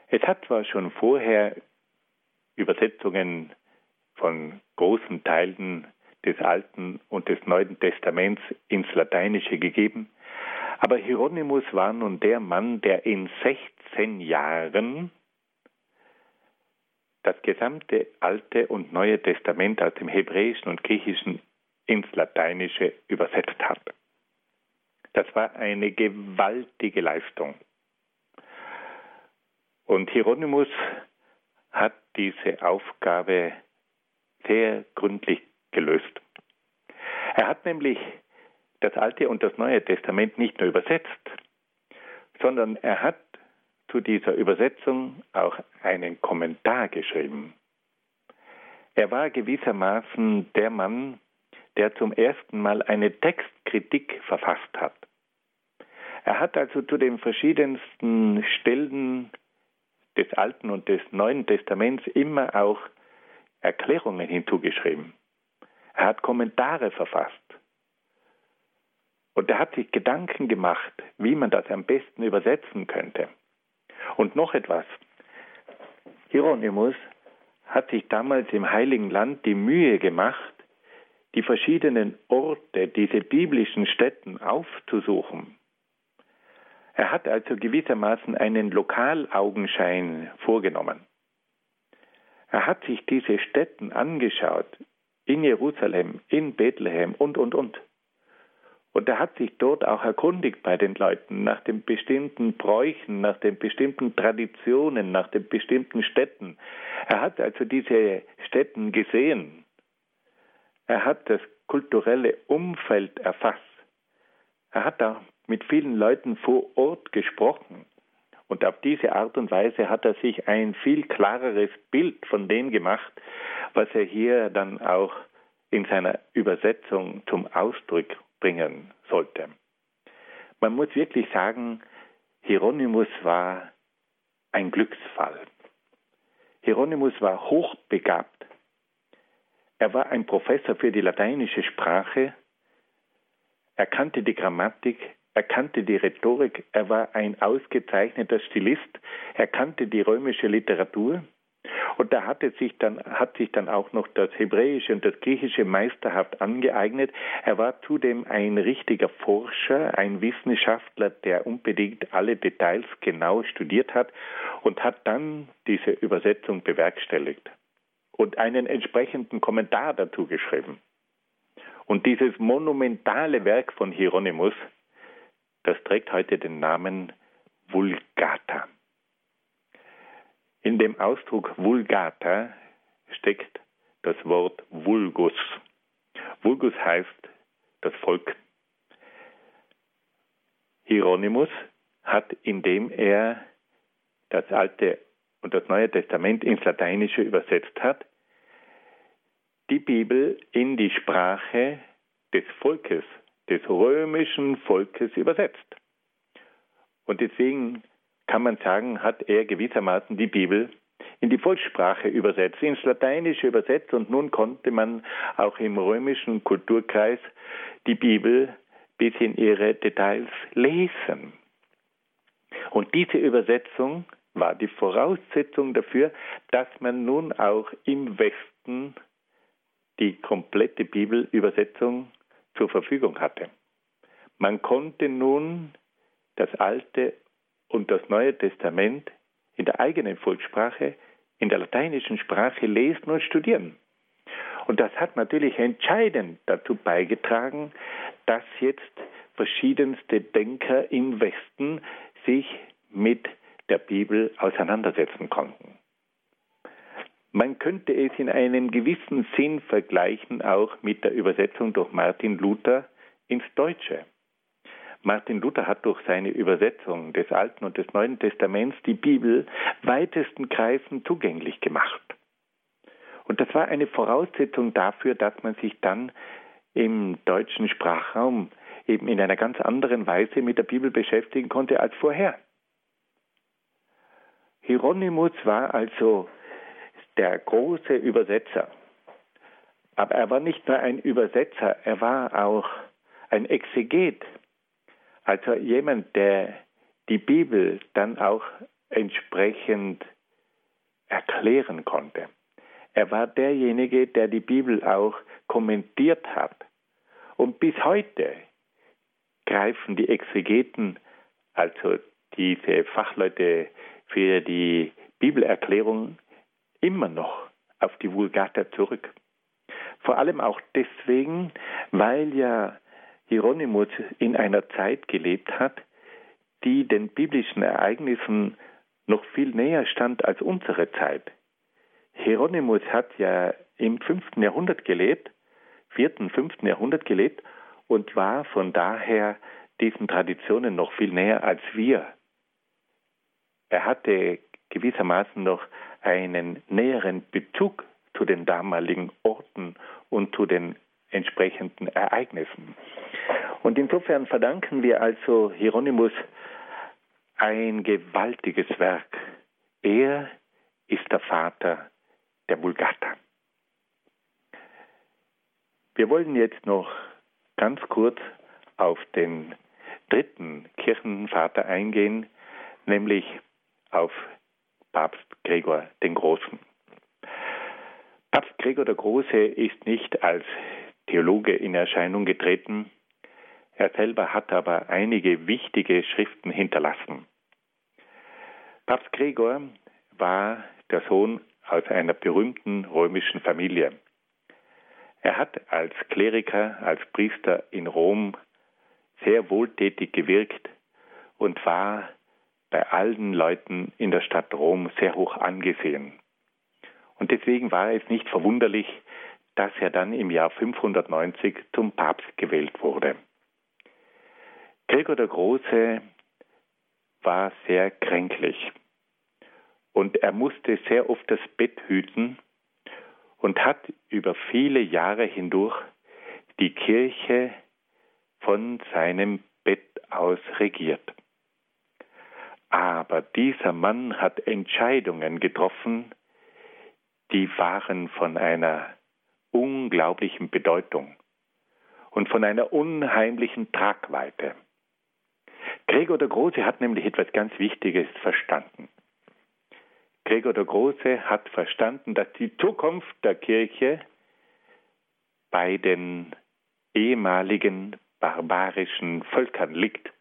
Es hat zwar schon vorher Übersetzungen von großen Teilen des Alten und des Neuen Testaments ins Lateinische gegeben, aber Hieronymus war nun der Mann, der in 16 Jahren das gesamte Alte und Neue Testament aus dem Hebräischen und Griechischen ins Lateinische übersetzt hat. Das war eine gewaltige Leistung. Und Hieronymus hat diese Aufgabe sehr gründlich gelöst. Er hat nämlich das Alte und das Neue Testament nicht nur übersetzt, sondern er hat zu dieser Übersetzung auch einen Kommentar geschrieben. Er war gewissermaßen der Mann, der zum ersten Mal eine Textkritik verfasst hat. Er hat also zu den verschiedensten Stellen des Alten und des Neuen Testaments immer auch Erklärungen hinzugeschrieben. Er hat Kommentare verfasst. Und er hat sich Gedanken gemacht, wie man das am besten übersetzen könnte. Und noch etwas. Hieronymus hat sich damals im Heiligen Land die Mühe gemacht, die verschiedenen Orte, diese biblischen Stätten aufzusuchen. Er hat also gewissermaßen einen Lokalaugenschein vorgenommen. Er hat sich diese Städten angeschaut, in Jerusalem, in Bethlehem und, und, und. Und er hat sich dort auch erkundigt bei den Leuten nach den bestimmten Bräuchen, nach den bestimmten Traditionen, nach den bestimmten Städten. Er hat also diese Städten gesehen. Er hat das kulturelle Umfeld erfasst. Er hat da mit vielen Leuten vor Ort gesprochen. Und auf diese Art und Weise hat er sich ein viel klareres Bild von dem gemacht, was er hier dann auch in seiner Übersetzung zum Ausdruck bringen sollte. Man muss wirklich sagen, Hieronymus war ein Glücksfall. Hieronymus war hochbegabt. Er war ein Professor für die lateinische Sprache. Er kannte die Grammatik, er kannte die Rhetorik, er war ein ausgezeichneter Stilist, er kannte die römische Literatur und da hatte sich dann, hat sich dann auch noch das Hebräische und das Griechische meisterhaft angeeignet. Er war zudem ein richtiger Forscher, ein Wissenschaftler, der unbedingt alle Details genau studiert hat und hat dann diese Übersetzung bewerkstelligt und einen entsprechenden Kommentar dazu geschrieben. Und dieses monumentale Werk von Hieronymus, das trägt heute den Namen Vulgata. In dem Ausdruck Vulgata steckt das Wort Vulgus. Vulgus heißt das Volk. Hieronymus hat, indem er das Alte und das Neue Testament ins Lateinische übersetzt hat, die Bibel in die Sprache des Volkes, des römischen Volkes übersetzt. Und deswegen kann man sagen, hat er gewissermaßen die Bibel in die Volkssprache übersetzt, ins Lateinische übersetzt und nun konnte man auch im römischen Kulturkreis die Bibel bis in ihre Details lesen. Und diese Übersetzung war die Voraussetzung dafür, dass man nun auch im Westen die komplette Bibelübersetzung zur Verfügung hatte. Man konnte nun das Alte und das Neue Testament in der eigenen Volkssprache, in der lateinischen Sprache lesen und studieren. Und das hat natürlich entscheidend dazu beigetragen, dass jetzt verschiedenste Denker im Westen sich mit der Bibel auseinandersetzen konnten. Man könnte es in einem gewissen Sinn vergleichen auch mit der Übersetzung durch Martin Luther ins Deutsche. Martin Luther hat durch seine Übersetzung des Alten und des Neuen Testaments die Bibel weitesten Kreisen zugänglich gemacht. Und das war eine Voraussetzung dafür, dass man sich dann im deutschen Sprachraum eben in einer ganz anderen Weise mit der Bibel beschäftigen konnte als vorher. Hieronymus war also der große Übersetzer. Aber er war nicht nur ein Übersetzer, er war auch ein Exeget. Also jemand, der die Bibel dann auch entsprechend erklären konnte. Er war derjenige, der die Bibel auch kommentiert hat. Und bis heute greifen die Exegeten, also diese Fachleute für die Bibelerklärung, immer noch auf die Vulgata zurück. Vor allem auch deswegen, weil ja Hieronymus in einer Zeit gelebt hat, die den biblischen Ereignissen noch viel näher stand als unsere Zeit. Hieronymus hat ja im 5. Jahrhundert gelebt, 4., 5. Jahrhundert gelebt und war von daher diesen Traditionen noch viel näher als wir. Er hatte gewissermaßen noch einen näheren Bezug zu den damaligen Orten und zu den entsprechenden Ereignissen. Und insofern verdanken wir also Hieronymus ein gewaltiges Werk. Er ist der Vater der Vulgata. Wir wollen jetzt noch ganz kurz auf den dritten Kirchenvater eingehen, nämlich auf Papst Gregor den Großen. Papst Gregor der Große ist nicht als Theologe in Erscheinung getreten. Er selber hat aber einige wichtige Schriften hinterlassen. Papst Gregor war der Sohn aus einer berühmten römischen Familie. Er hat als Kleriker, als Priester in Rom sehr wohltätig gewirkt und war bei allen Leuten in der Stadt Rom sehr hoch angesehen. Und deswegen war es nicht verwunderlich, dass er dann im Jahr 590 zum Papst gewählt wurde. Gregor der Große war sehr kränklich und er musste sehr oft das Bett hüten und hat über viele Jahre hindurch die Kirche von seinem Bett aus regiert. Aber dieser Mann hat Entscheidungen getroffen, die waren von einer unglaublichen Bedeutung und von einer unheimlichen Tragweite. Gregor der Große hat nämlich etwas ganz Wichtiges verstanden. Gregor der Große hat verstanden, dass die Zukunft der Kirche bei den ehemaligen barbarischen Völkern liegt.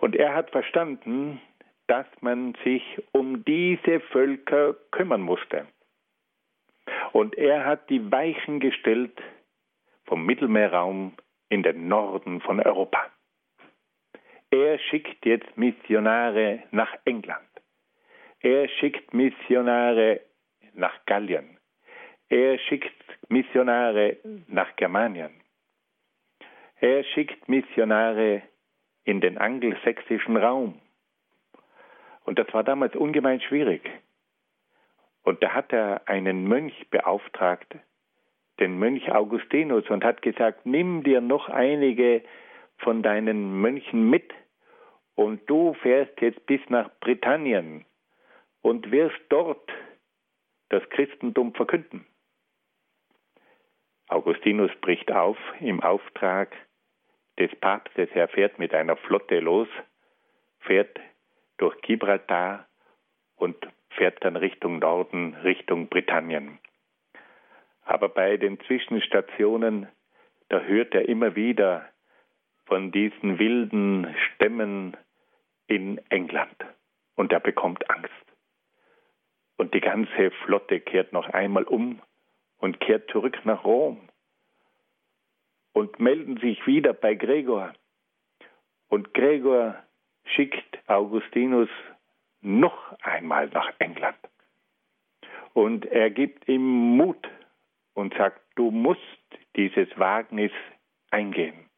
Und er hat verstanden, dass man sich um diese Völker kümmern musste. Und er hat die Weichen gestellt vom Mittelmeerraum in den Norden von Europa. Er schickt jetzt Missionare nach England. Er schickt Missionare nach Gallien. Er schickt Missionare nach Germanien. Er schickt Missionare in den angelsächsischen Raum. Und das war damals ungemein schwierig. Und da hat er einen Mönch beauftragt, den Mönch Augustinus, und hat gesagt, nimm dir noch einige von deinen Mönchen mit und du fährst jetzt bis nach Britannien und wirst dort das Christentum verkünden. Augustinus bricht auf im Auftrag des Papstes. Er fährt mit einer Flotte los, fährt durch Gibraltar und fährt dann Richtung Norden, Richtung Britannien. Aber bei den Zwischenstationen, da hört er immer wieder von diesen wilden Stämmen in England und er bekommt Angst. Und die ganze Flotte kehrt noch einmal um und kehrt zurück nach Rom und melden sich wieder bei Gregor. Und Gregor schickt Augustinus noch einmal nach England. Und er gibt ihm Mut und sagt, du musst dieses Wagnis eingehen.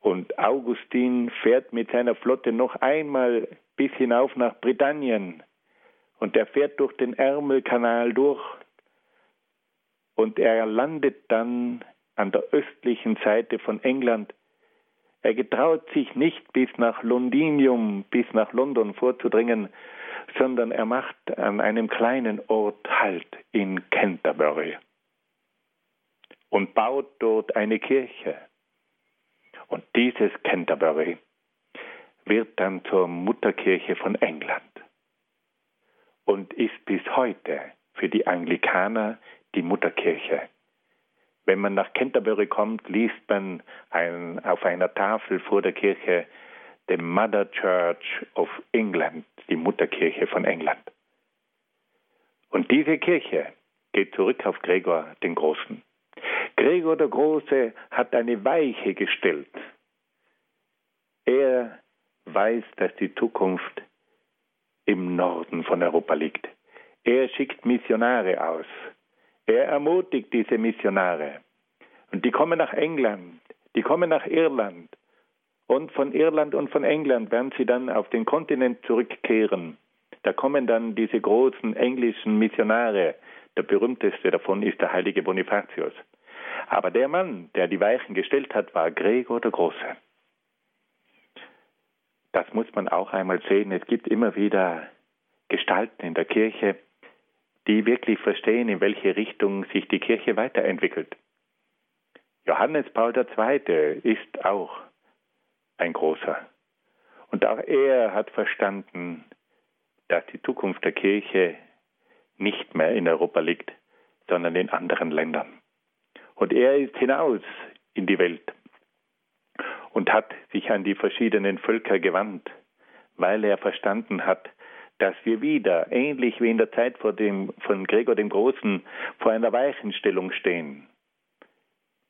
Und Augustin fährt mit seiner Flotte noch einmal bis hinauf nach Britannien. Und er fährt durch den Ärmelkanal durch. Und er landet dann an der östlichen Seite von England. Er getraut sich nicht bis nach Londinium, bis nach London vorzudringen, sondern er macht an einem kleinen Ort Halt in Canterbury und baut dort eine Kirche. Und dieses Canterbury wird dann zur Mutterkirche von England und ist bis heute für die Anglikaner die Mutterkirche. Wenn man nach Canterbury kommt, liest man ein, auf einer Tafel vor der Kirche The Mother Church of England, die Mutterkirche von England. Und diese Kirche geht zurück auf Gregor den Großen. Gregor der Große hat eine Weiche gestellt. Er weiß, dass die Zukunft im Norden von Europa liegt. Er schickt Missionare aus. Er ermutigt diese Missionare. Und die kommen nach England, die kommen nach Irland. Und von Irland und von England werden sie dann auf den Kontinent zurückkehren. Da kommen dann diese großen englischen Missionare. Der berühmteste davon ist der heilige Bonifatius. Aber der Mann, der die Weichen gestellt hat, war Gregor der Große. Das muss man auch einmal sehen. Es gibt immer wieder Gestalten in der Kirche, die wirklich verstehen, in welche Richtung sich die Kirche weiterentwickelt. Johannes Paul II. ist auch ein großer. Und auch er hat verstanden, dass die Zukunft der Kirche nicht mehr in Europa liegt, sondern in anderen Ländern. Und er ist hinaus in die Welt und hat sich an die verschiedenen Völker gewandt, weil er verstanden hat, dass wir wieder, ähnlich wie in der Zeit vor dem, von Gregor dem Großen, vor einer Weichenstellung stehen.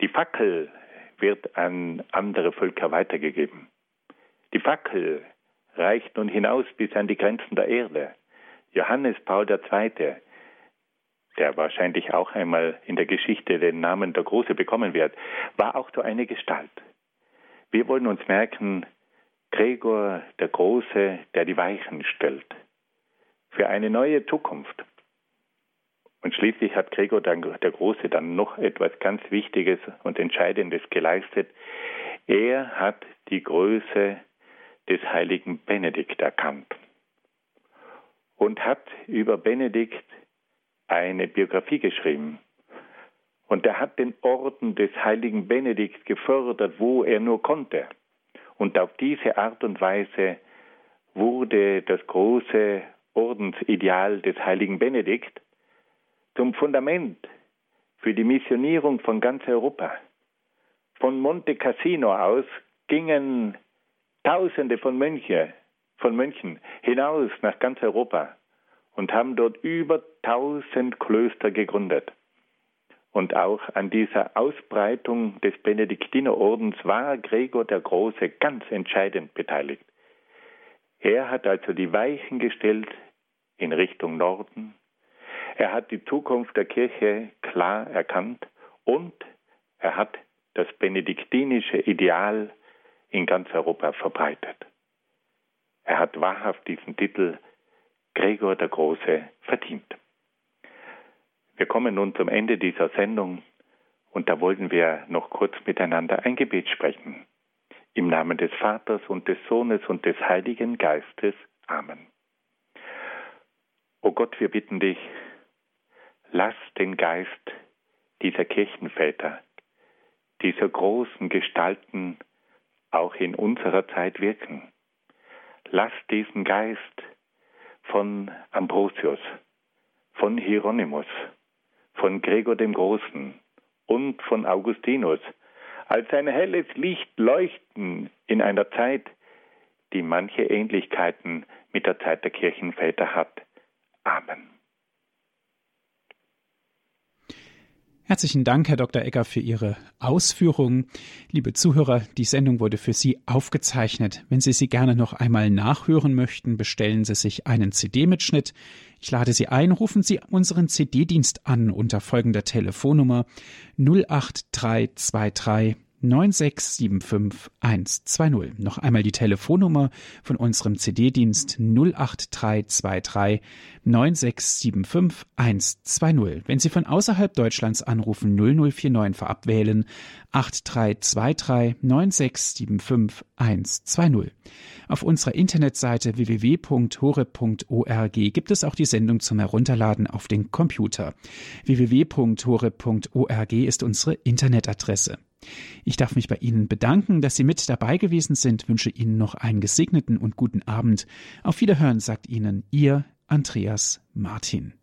Die Fackel wird an andere Völker weitergegeben. Die Fackel reicht nun hinaus bis an die Grenzen der Erde. Johannes Paul II., der wahrscheinlich auch einmal in der Geschichte den Namen der Große bekommen wird, war auch so eine Gestalt. Wir wollen uns merken, Gregor der Große, der die Weichen stellt für eine neue Zukunft. Und schließlich hat Gregor der Große dann noch etwas ganz Wichtiges und Entscheidendes geleistet. Er hat die Größe des heiligen Benedikt erkannt und hat über Benedikt eine Biografie geschrieben. Und er hat den Orden des heiligen Benedikt gefördert, wo er nur konnte. Und auf diese Art und Weise wurde das große Ordensideal des heiligen Benedikt zum Fundament für die Missionierung von ganz Europa. Von Monte Cassino aus gingen Tausende von Mönche, von Mönchen hinaus nach ganz Europa und haben dort über tausend Klöster gegründet. Und auch an dieser Ausbreitung des Benediktinerordens war Gregor der Große ganz entscheidend beteiligt. Er hat also die Weichen gestellt in Richtung Norden. Er hat die Zukunft der Kirche klar erkannt und er hat das benediktinische Ideal in ganz Europa verbreitet. Er hat wahrhaft diesen Titel Gregor der Große verdient. Wir kommen nun zum Ende dieser Sendung und da wollten wir noch kurz miteinander ein Gebet sprechen. Im Namen des Vaters und des Sohnes und des Heiligen Geistes. Amen. O Gott, wir bitten dich, lass den Geist dieser Kirchenväter, dieser großen Gestalten auch in unserer Zeit wirken. Lass diesen Geist von Ambrosius, von Hieronymus, von Gregor dem Großen und von Augustinus als ein helles Licht leuchten in einer Zeit, die manche Ähnlichkeiten mit der Zeit der Kirchenväter hat. Amen. Herzlichen Dank, Herr Dr. Egger, für Ihre Ausführungen. Liebe Zuhörer, die Sendung wurde für Sie aufgezeichnet. Wenn Sie sie gerne noch einmal nachhören möchten, bestellen Sie sich einen CD-Mitschnitt. Ich lade Sie ein, rufen Sie unseren CD-Dienst an unter folgender Telefonnummer 08323 9675120. Noch einmal die Telefonnummer von unserem CD-Dienst 08323 9675120. Wenn Sie von außerhalb Deutschlands anrufen, 0049 vorab wählen 8323 9675120. Auf unserer Internetseite www.hore.org gibt es auch die Sendung zum Herunterladen auf den Computer. www.hore.org ist unsere Internetadresse. Ich darf mich bei Ihnen bedanken, dass Sie mit dabei gewesen sind, wünsche Ihnen noch einen gesegneten und guten Abend. Auf Wiederhören sagt Ihnen Ihr Andreas Martin.